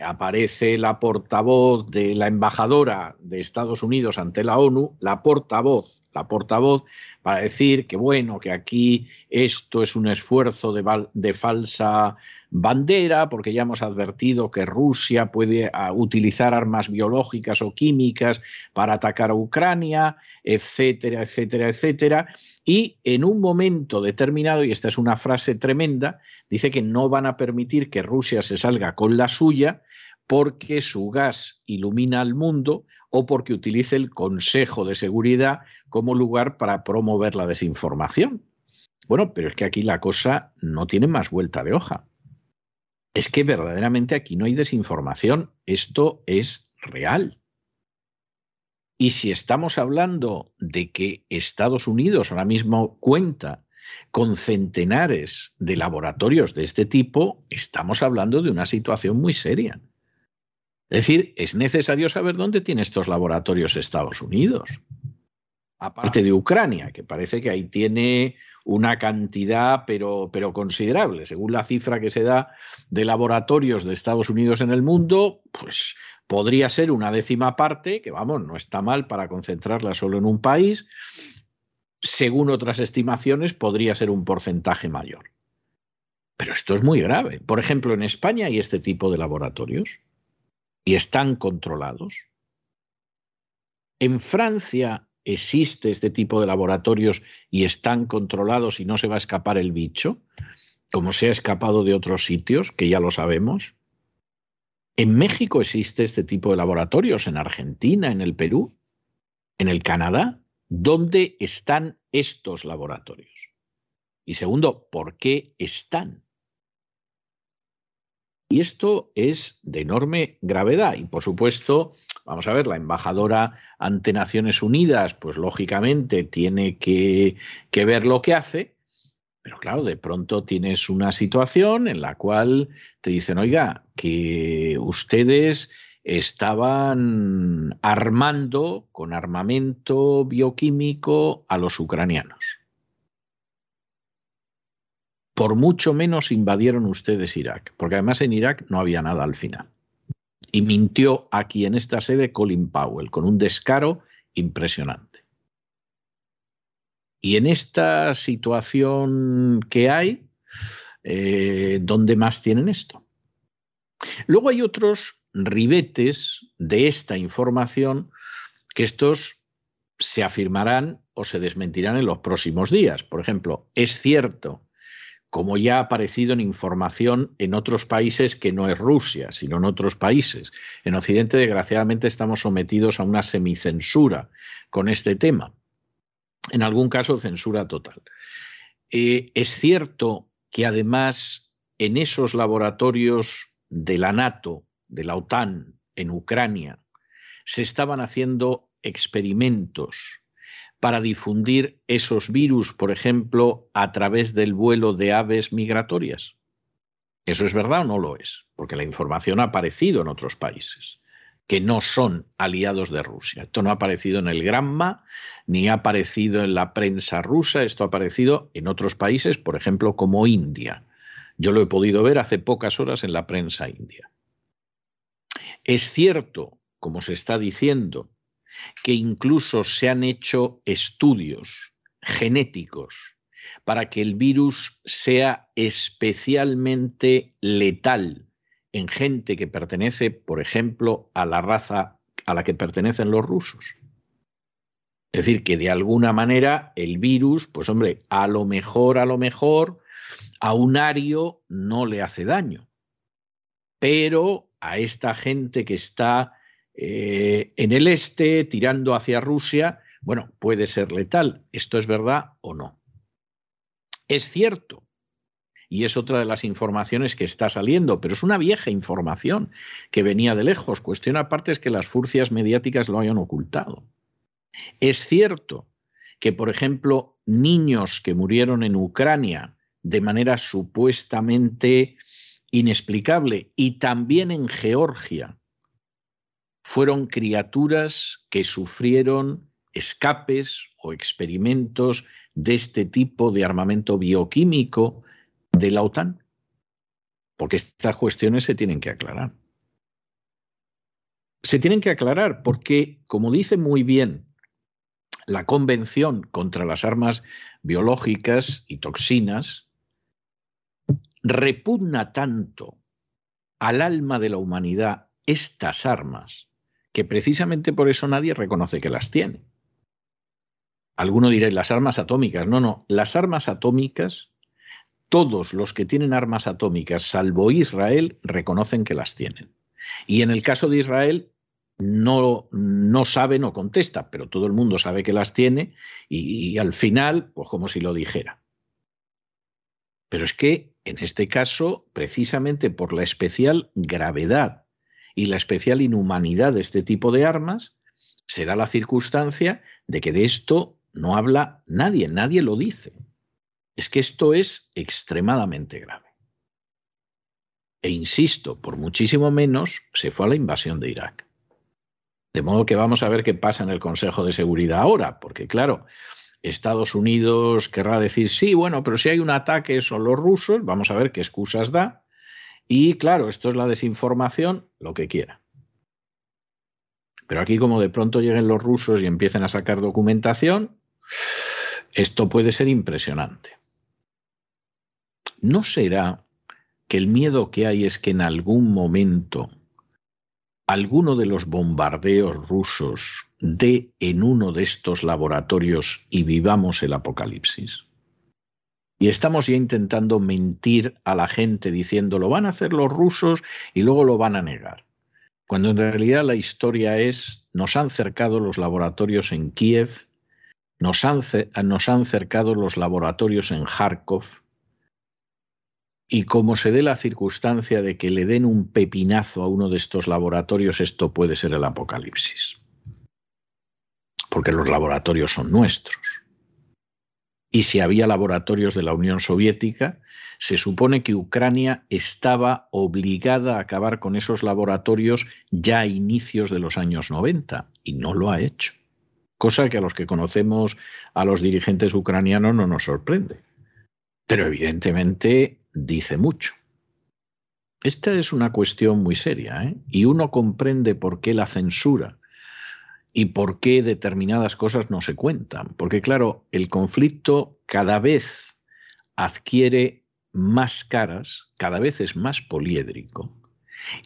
aparece la portavoz de la embajadora de Estados Unidos ante la ONU, la portavoz, la portavoz para decir que bueno, que aquí esto es un esfuerzo de, de falsa bandera, porque ya hemos advertido que Rusia puede ah, utilizar armas biológicas o químicas para atacar a Ucrania, etcétera, etcétera, etcétera. Y en un momento determinado, y esta es una frase tremenda, dice que no van a permitir que Rusia se salga con la suya porque su gas ilumina al mundo o porque utilice el Consejo de Seguridad como lugar para promover la desinformación. Bueno, pero es que aquí la cosa no tiene más vuelta de hoja. es que verdaderamente aquí no hay desinformación, esto es real. Y si estamos hablando de que Estados Unidos ahora mismo cuenta con centenares de laboratorios de este tipo, estamos hablando de una situación muy seria. Es decir, es necesario saber dónde tiene estos laboratorios Estados Unidos. Aparte de Ucrania, que parece que ahí tiene una cantidad, pero, pero considerable. Según la cifra que se da de laboratorios de Estados Unidos en el mundo, pues podría ser una décima parte, que vamos, no está mal para concentrarla solo en un país. Según otras estimaciones, podría ser un porcentaje mayor. Pero esto es muy grave. Por ejemplo, en España hay este tipo de laboratorios y están controlados. En Francia existe este tipo de laboratorios y están controlados y no se va a escapar el bicho, como se ha escapado de otros sitios, que ya lo sabemos. En México existe este tipo de laboratorios, en Argentina, en el Perú, en el Canadá. ¿Dónde están estos laboratorios? Y segundo, ¿por qué están? Y esto es de enorme gravedad. Y por supuesto, vamos a ver, la embajadora ante Naciones Unidas, pues lógicamente tiene que, ver lo que hace. Pero claro, de pronto tienes una situación en la cual te dicen, oiga, que ustedes estaban armando con armamento bioquímico a los ucranianos por mucho menos invadieron ustedes Irak, porque además en Irak no había nada al final. Y mintió aquí en esta sede Colin Powell con un descaro impresionante. Y en esta situación que hay, eh, ¿dónde más tienen esto? Luego hay otros ribetes de esta información que estos se afirmarán o se desmentirán en los próximos días. Por ejemplo, es cierto como ya ha aparecido en información en otros países que no es Rusia, sino en otros países. En Occidente, desgraciadamente, estamos sometidos a una semicensura con este tema. En algún caso, censura total. Eh, es cierto que además en esos laboratorios de la NATO, de la OTAN, en Ucrania, se estaban haciendo experimentos para difundir esos virus, por ejemplo, a través del vuelo de aves migratorias? ¿Eso es verdad o no lo es? Porque la información ha aparecido en otros países que no son aliados de Rusia. Esto no ha aparecido en el Granma, ni ha aparecido en la prensa rusa, esto ha aparecido en otros países, por ejemplo, como India. Yo lo he podido ver hace pocas horas en la prensa india. Es cierto, como se está diciendo, que incluso se han hecho estudios genéticos para que el virus sea especialmente letal en gente que pertenece, por ejemplo, a la raza a la que pertenecen los rusos. Es decir, que de alguna manera el virus, pues hombre, a lo mejor, a lo mejor, a un ario no le hace daño. Pero a esta gente que está eh, en el este, tirando hacia Rusia, bueno, puede ser letal. ¿Esto es verdad o no? Es cierto. Y es otra de las informaciones que está saliendo, pero es una vieja información que venía de lejos. Cuestión aparte es que las furcias mediáticas lo hayan ocultado. Es cierto que, por ejemplo, niños que murieron en Ucrania de manera supuestamente inexplicable y también en Georgia, fueron criaturas que sufrieron escapes o experimentos de este tipo de armamento bioquímico de la OTAN? Porque estas cuestiones se tienen que aclarar. Se tienen que aclarar porque, como dice muy bien la Convención contra las Armas Biológicas y Toxinas, repugna tanto al alma de la humanidad estas armas que precisamente por eso nadie reconoce que las tiene. Alguno dirá, las armas atómicas. No, no, las armas atómicas, todos los que tienen armas atómicas, salvo Israel, reconocen que las tienen. Y en el caso de Israel, no, no sabe, no contesta, pero todo el mundo sabe que las tiene y, y al final, pues como si lo dijera. Pero es que en este caso, precisamente por la especial gravedad y la especial inhumanidad de este tipo de armas, se da la circunstancia de que de esto no habla nadie, nadie lo dice. Es que esto es extremadamente grave. E insisto, por muchísimo menos se fue a la invasión de Irak. De modo que vamos a ver qué pasa en el Consejo de Seguridad ahora, porque claro, Estados Unidos querrá decir, sí, bueno, pero si hay un ataque son los rusos, vamos a ver qué excusas da. Y claro, esto es la desinformación, lo que quiera. Pero aquí como de pronto lleguen los rusos y empiecen a sacar documentación, esto puede ser impresionante. ¿No será que el miedo que hay es que en algún momento alguno de los bombardeos rusos dé en uno de estos laboratorios y vivamos el apocalipsis. Y estamos ya intentando mentir a la gente diciendo lo van a hacer los rusos y luego lo van a negar. Cuando en realidad la historia es nos han cercado los laboratorios en Kiev, nos han, nos han cercado los laboratorios en Kharkov, y como se dé la circunstancia de que le den un pepinazo a uno de estos laboratorios, esto puede ser el apocalipsis. Porque los laboratorios son nuestros. Y si había laboratorios de la Unión Soviética, se supone que Ucrania estaba obligada a acabar con esos laboratorios ya a inicios de los años 90 y no lo ha hecho. Cosa que a los que conocemos a los dirigentes ucranianos no nos sorprende. Pero evidentemente dice mucho. Esta es una cuestión muy seria ¿eh? y uno comprende por qué la censura y por qué determinadas cosas no se cuentan. Porque claro, el conflicto cada vez adquiere más caras, cada vez es más poliédrico.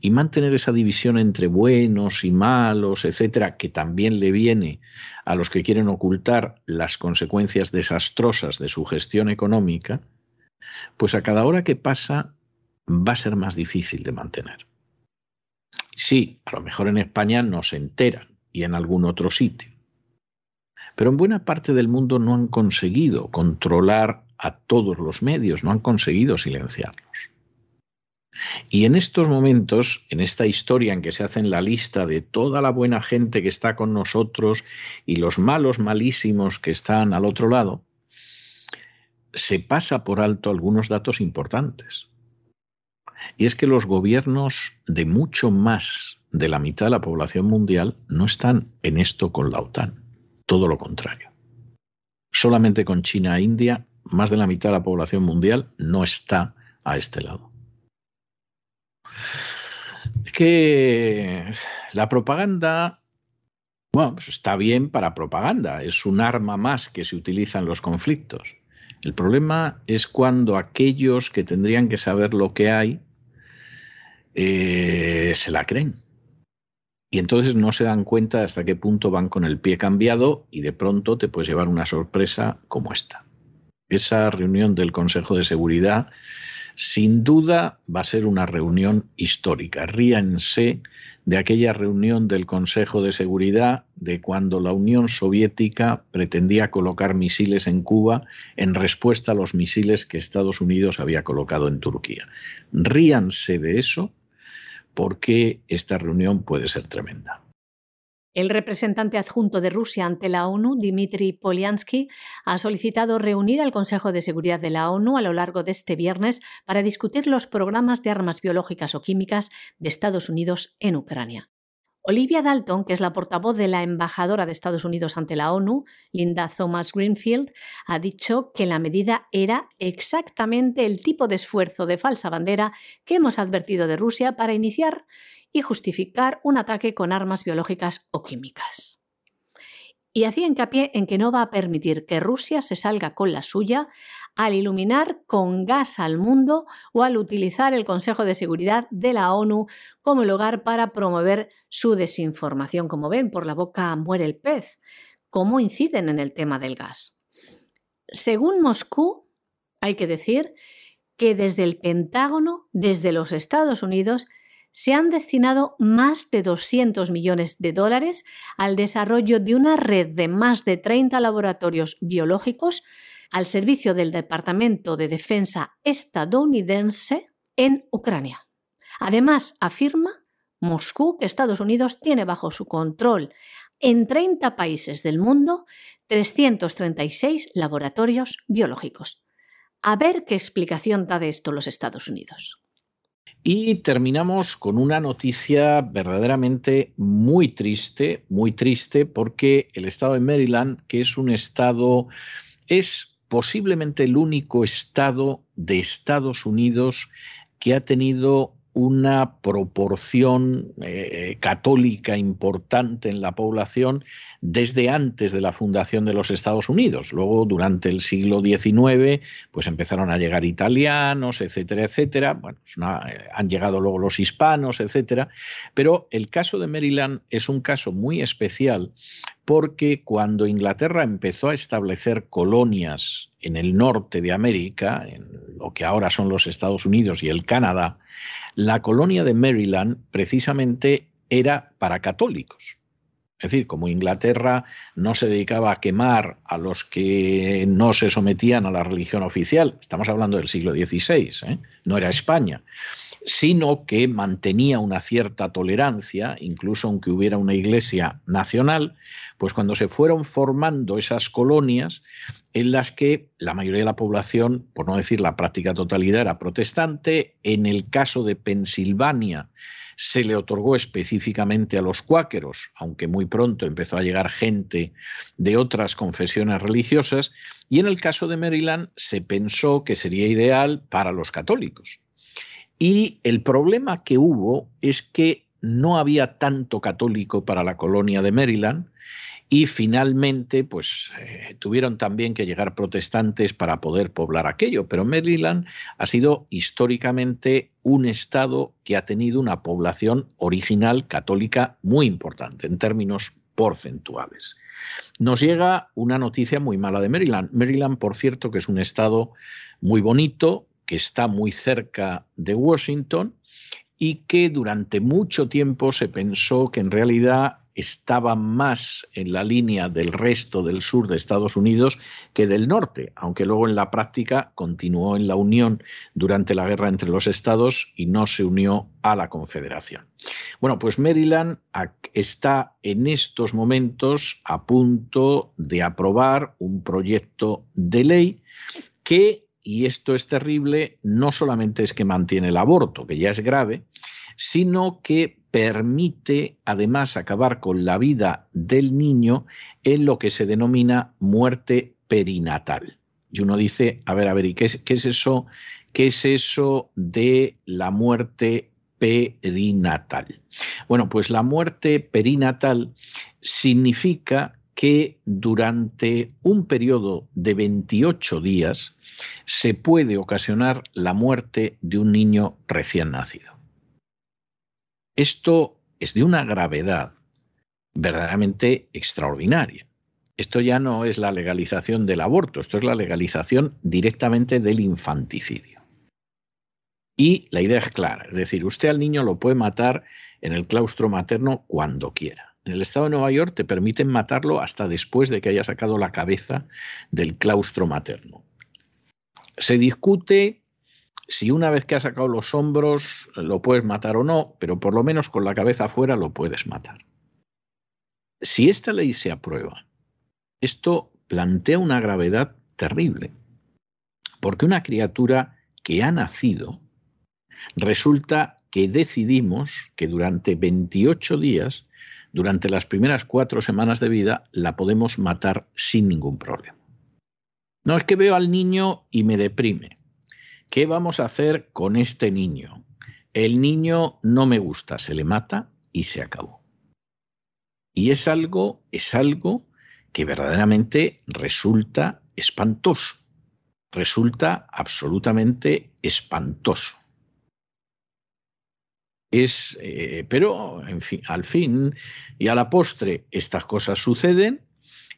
Y mantener esa división entre buenos y malos, etcétera, que también le viene a los que quieren ocultar las consecuencias desastrosas de su gestión económica, pues a cada hora que pasa va a ser más difícil de mantener. Sí, a lo mejor en España no se enteran y en algún otro sitio. Pero en buena parte del mundo no han conseguido controlar a todos los medios, no han conseguido silenciarlos. Y en estos momentos, en esta historia en que se hacen la lista de toda la buena gente que está con nosotros y los malos malísimos que están al otro lado, se pasa por alto algunos datos importantes. Y es que los gobiernos de mucho más de la mitad de la población mundial no están en esto con la OTAN. Todo lo contrario. Solamente con China e India, más de la mitad de la población mundial no está a este lado. Es que la propaganda, bueno, pues está bien para propaganda, es un arma más que se utiliza en los conflictos. El problema es cuando aquellos que tendrían que saber lo que hay eh, se la creen. Y entonces no se dan cuenta hasta qué punto van con el pie cambiado y de pronto te puedes llevar una sorpresa como esta. Esa reunión del Consejo de Seguridad sin duda va a ser una reunión histórica. Ríanse de aquella reunión del Consejo de Seguridad de cuando la Unión Soviética pretendía colocar misiles en Cuba en respuesta a los misiles que Estados Unidos había colocado en Turquía. Ríanse de eso porque esta reunión puede ser tremenda.
El representante adjunto de Rusia ante la ONU, Dmitry Polyansky, ha solicitado reunir al Consejo de Seguridad de la ONU a lo largo de este viernes para discutir los programas de armas biológicas o químicas de Estados Unidos en Ucrania. Olivia Dalton, que es la portavoz de la embajadora de Estados Unidos ante la ONU, Linda Thomas Greenfield, ha dicho que la medida era exactamente el tipo de esfuerzo de falsa bandera que hemos advertido de Rusia para iniciar y justificar un ataque con armas biológicas o químicas. Y hacía hincapié en que no va a permitir que Rusia se salga con la suya al iluminar con gas al mundo o al utilizar el Consejo de Seguridad de la ONU como lugar para promover su desinformación. Como ven, por la boca muere el pez. ¿Cómo inciden en el tema del gas? Según Moscú, hay que decir que desde el Pentágono, desde los Estados Unidos, se han destinado más de 200 millones de dólares al desarrollo de una red de más de 30 laboratorios biológicos al servicio del Departamento de Defensa estadounidense en Ucrania. Además, afirma Moscú que Estados Unidos tiene bajo su control en 30 países del mundo 336 laboratorios biológicos. A ver qué explicación da de esto los Estados Unidos.
Y terminamos con una noticia verdaderamente muy triste, muy triste, porque el estado de Maryland, que es un estado, es posiblemente el único estado de Estados Unidos que ha tenido una proporción eh, católica importante en la población desde antes de la fundación de los Estados Unidos. Luego, durante el siglo XIX, pues empezaron a llegar italianos, etcétera, etcétera. Bueno, eh, han llegado luego los hispanos, etcétera. Pero el caso de Maryland es un caso muy especial porque cuando Inglaterra empezó a establecer colonias en el norte de América, en lo que ahora son los Estados Unidos y el Canadá, la colonia de Maryland precisamente era para católicos. Es decir, como Inglaterra no se dedicaba a quemar a los que no se sometían a la religión oficial, estamos hablando del siglo XVI, ¿eh? no era España, sino que mantenía una cierta tolerancia, incluso aunque hubiera una iglesia nacional, pues cuando se fueron formando esas colonias en las que la mayoría de la población, por no decir la práctica totalidad, era protestante, en el caso de Pensilvania, se le otorgó específicamente a los cuáqueros, aunque muy pronto empezó a llegar gente de otras confesiones religiosas, y en el caso de Maryland se pensó que sería ideal para los católicos. Y el problema que hubo es que no había tanto católico para la colonia de Maryland y finalmente pues eh, tuvieron también que llegar protestantes para poder poblar aquello, pero Maryland ha sido históricamente un estado que ha tenido una población original católica muy importante en términos porcentuales. Nos llega una noticia muy mala de Maryland. Maryland, por cierto, que es un estado muy bonito, está muy cerca de Washington y que durante mucho tiempo se pensó que en realidad estaba más en la línea del resto del sur de Estados Unidos que del norte, aunque luego en la práctica continuó en la Unión durante la guerra entre los estados y no se unió a la Confederación. Bueno, pues Maryland está en estos momentos a punto de aprobar un proyecto de ley que y esto es terrible, no solamente es que mantiene el aborto, que ya es grave, sino que permite además acabar con la vida del niño en lo que se denomina muerte perinatal. Y uno dice, a ver, a ver, ¿y qué es, qué es eso? ¿Qué es eso de la muerte perinatal? Bueno, pues la muerte perinatal significa que durante un periodo de 28 días se puede ocasionar la muerte de un niño recién nacido. Esto es de una gravedad verdaderamente extraordinaria. Esto ya no es la legalización del aborto, esto es la legalización directamente del infanticidio. Y la idea es clara, es decir, usted al niño lo puede matar en el claustro materno cuando quiera. En el estado de Nueva York te permiten matarlo hasta después de que haya sacado la cabeza del claustro materno. Se discute si una vez que ha sacado los hombros lo puedes matar o no, pero por lo menos con la cabeza afuera lo puedes matar. Si esta ley se aprueba, esto plantea una gravedad terrible, porque una criatura que ha nacido, resulta que decidimos que durante 28 días durante las primeras cuatro semanas de vida la podemos matar sin ningún problema. No es que veo al niño y me deprime. ¿Qué vamos a hacer con este niño? El niño no me gusta, se le mata y se acabó. Y es algo, es algo que verdaderamente resulta espantoso, resulta absolutamente espantoso. Es, eh, pero al fin y a la postre estas cosas suceden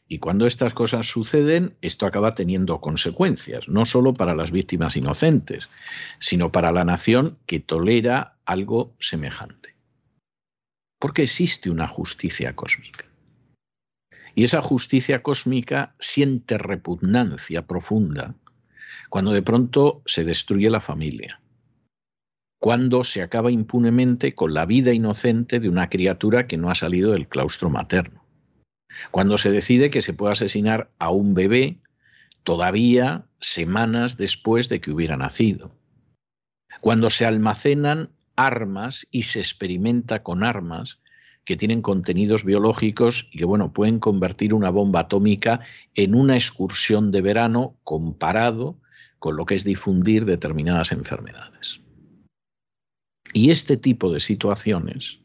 y cuando estas cosas suceden, esto acaba teniendo consecuencias, no solo para las víctimas inocentes, sino para la nación que tolera algo semejante. Porque existe una justicia cósmica. Y esa justicia cósmica siente repugnancia profunda cuando de pronto se destruye la familia, cuando se acaba impunemente con la vida inocente de una criatura que no ha salido del claustro materno, cuando se decide que se puede asesinar a un bebé todavía semanas después de que hubiera nacido, cuando se almacenan armas y se experimenta con armas que tienen contenidos biológicos y que bueno, pueden convertir una bomba atómica en una excursión de verano comparado con lo que es difundir determinadas enfermedades. Y este tipo de situaciones,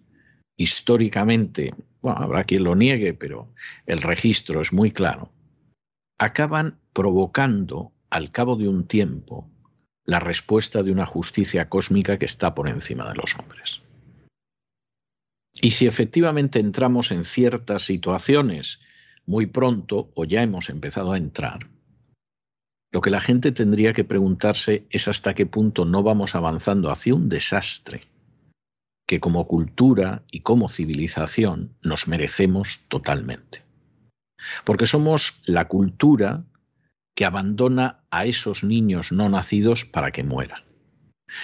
históricamente, bueno, habrá quien lo niegue, pero el registro es muy claro, acaban provocando al cabo de un tiempo la respuesta de una justicia cósmica que está por encima de los hombres. Y si efectivamente entramos en ciertas situaciones muy pronto, o ya hemos empezado a entrar, lo que la gente tendría que preguntarse es hasta qué punto no vamos avanzando hacia un desastre que como cultura y como civilización nos merecemos totalmente. Porque somos la cultura que abandona a esos niños no nacidos para que mueran.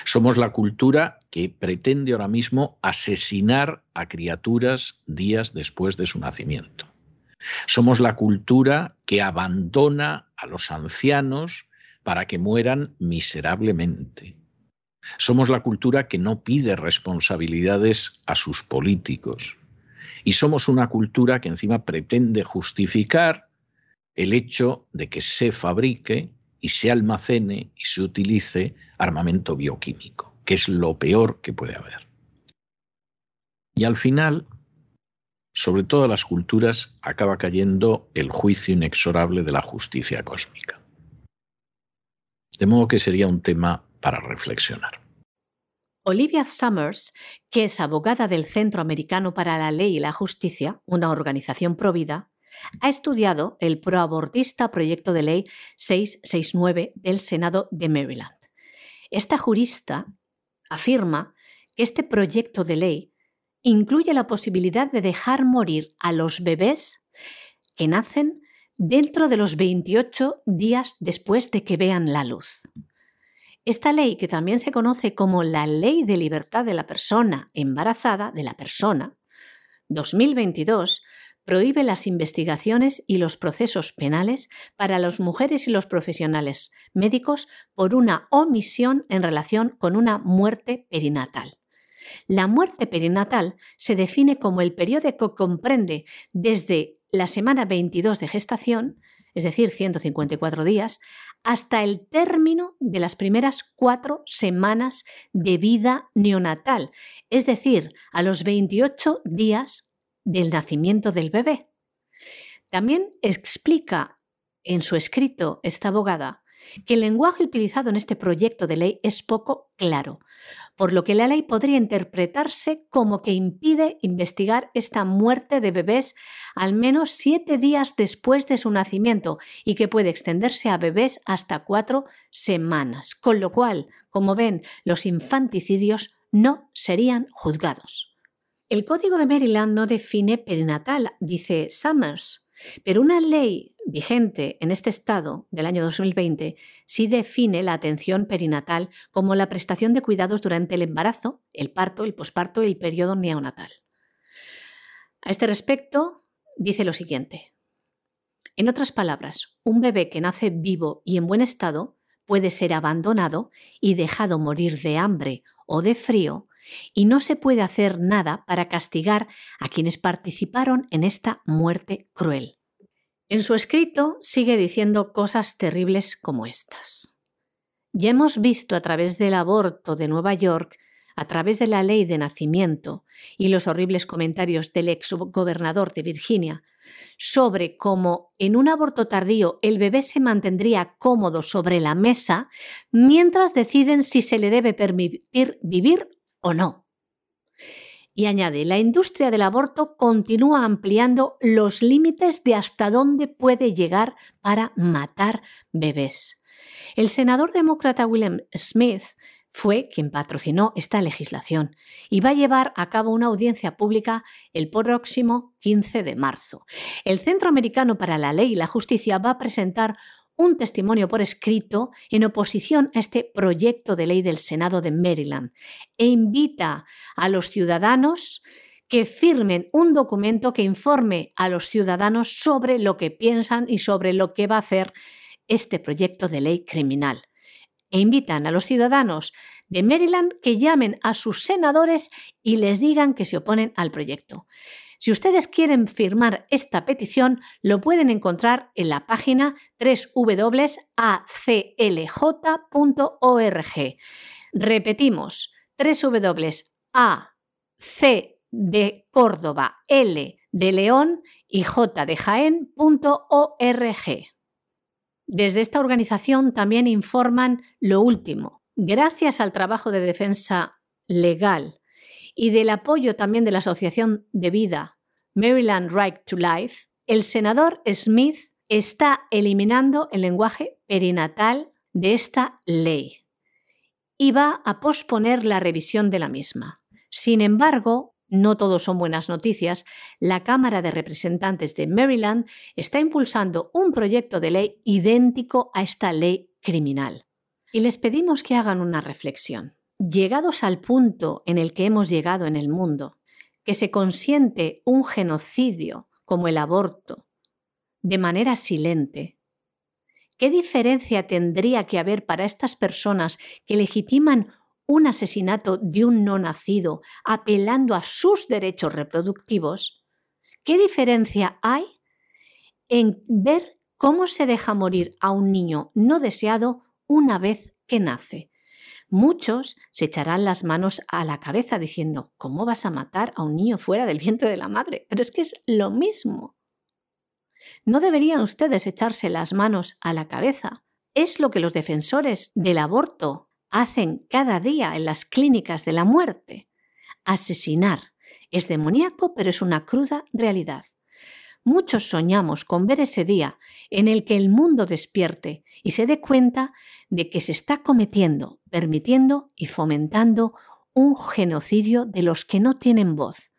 Somos la cultura que pretende ahora mismo asesinar a criaturas días después de su nacimiento. Somos la cultura que abandona a los ancianos para que mueran miserablemente. Somos la cultura que no pide responsabilidades a sus políticos. Y somos una cultura que encima pretende justificar el hecho de que se fabrique y se almacene y se utilice armamento bioquímico, que es lo peor que puede haber. Y al final, sobre todas las culturas acaba cayendo el juicio inexorable de la justicia cósmica. De modo que sería un tema para reflexionar.
Olivia Summers, que es abogada del Centro Americano para la Ley y la Justicia, una organización provida, ha estudiado el proabortista proyecto de ley 669 del Senado de Maryland. Esta jurista afirma que este proyecto de ley incluye la posibilidad de dejar morir a los bebés que nacen dentro de los 28 días después de que vean la luz. Esta ley, que también se conoce como la Ley de Libertad de la Persona Embarazada, de la persona, 2022, prohíbe las investigaciones y los procesos penales para las mujeres y los profesionales médicos por una omisión en relación con una muerte perinatal. La muerte perinatal se define como el periodo que comprende desde la semana 22 de gestación, es decir, 154 días, hasta el término de las primeras cuatro semanas de vida neonatal, es decir, a los 28 días del nacimiento del bebé. También explica en su escrito esta abogada que el lenguaje utilizado en este proyecto de ley es poco claro, por lo que la ley podría interpretarse como que impide investigar esta muerte de bebés al menos siete días después de su nacimiento y que puede extenderse a bebés hasta cuatro semanas, con lo cual, como ven, los infanticidios no serían juzgados. El Código de Maryland no define perinatal, dice Summers, pero una ley vigente en este estado del año 2020 sí define la atención perinatal como la prestación de cuidados durante el embarazo, el parto, el posparto y el periodo neonatal. A este respecto, dice lo siguiente. En otras palabras, un bebé que nace vivo y en buen estado puede ser abandonado y dejado morir de hambre o de frío y no se puede hacer nada para castigar a quienes participaron en esta muerte cruel. En su escrito sigue diciendo cosas terribles como estas. Ya hemos visto a través del aborto de Nueva York, a través de la ley de nacimiento y los horribles comentarios del ex gobernador de Virginia sobre cómo en un aborto tardío el bebé se mantendría cómodo sobre la mesa mientras deciden si se le debe permitir vivir o no. Y añade, la industria del aborto continúa ampliando los límites de hasta dónde puede llegar para matar bebés. El senador demócrata William Smith fue quien patrocinó esta legislación y va a llevar a cabo una audiencia pública el próximo 15 de marzo. El Centro Americano para la Ley y la Justicia va a presentar un testimonio por escrito en oposición a este proyecto de ley del Senado de Maryland e invita a los ciudadanos que firmen un documento que informe a los ciudadanos sobre lo que piensan y sobre lo que va a hacer este proyecto de ley criminal. E invitan a los ciudadanos de Maryland que llamen a sus senadores y les digan que se oponen al proyecto. Si ustedes quieren firmar esta petición, lo pueden encontrar en la página www.aclj.org. Repetimos, www.ac de Córdoba, L de León y J de. Desde esta organización también informan lo último. Gracias al trabajo de defensa legal y del apoyo también de la Asociación de Vida Maryland Right to Life, el senador Smith está eliminando el lenguaje perinatal de esta ley y va a posponer la revisión de la misma. Sin embargo, no todos son buenas noticias, la Cámara de Representantes de Maryland está impulsando un proyecto de ley idéntico a esta ley criminal. Y les pedimos que hagan una reflexión. Llegados al punto en el que hemos llegado en el mundo, que se consiente un genocidio como el aborto de manera silente, ¿qué diferencia tendría que haber para estas personas que legitiman un asesinato de un no nacido apelando a sus derechos reproductivos, ¿qué diferencia hay en ver cómo se deja morir a un niño no deseado una vez que nace? Muchos se echarán las manos a la cabeza diciendo, ¿cómo vas a matar a un niño fuera del vientre de la madre? Pero es que es lo mismo. No deberían ustedes echarse las manos a la cabeza. Es lo que los defensores del aborto hacen cada día en las clínicas de la muerte. Asesinar es demoníaco, pero es una cruda realidad. Muchos soñamos con ver ese día en el que el mundo despierte y se dé cuenta de que se está cometiendo, permitiendo y fomentando un genocidio de los que no tienen voz,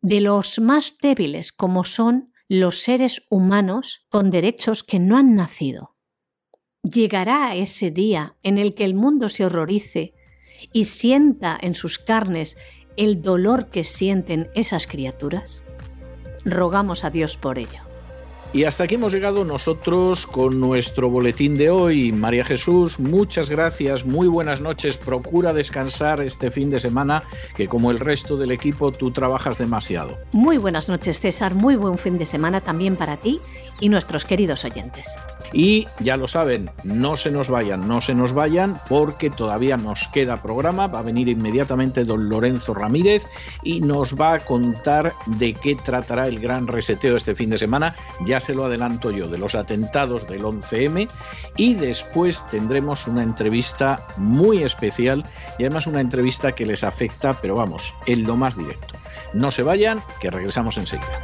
de los más débiles como son los seres humanos con derechos que no han nacido. ¿Llegará ese día en el que el mundo se horrorice y sienta en sus carnes el dolor que sienten esas criaturas? Rogamos a Dios por ello.
Y hasta aquí hemos llegado nosotros con nuestro boletín de hoy. María Jesús, muchas gracias, muy buenas noches. Procura descansar este fin de semana, que como el resto del equipo tú trabajas demasiado.
Muy buenas noches, César. Muy buen fin de semana también para ti y nuestros queridos oyentes.
Y ya lo saben, no se nos vayan, no se nos vayan porque todavía nos queda programa. Va a venir inmediatamente don Lorenzo Ramírez y nos va a contar de qué tratará el gran reseteo este fin de semana. Ya se lo adelanto yo, de los atentados del 11M. Y después tendremos una entrevista muy especial y además una entrevista que les afecta, pero vamos, en lo más directo. No se vayan, que regresamos enseguida.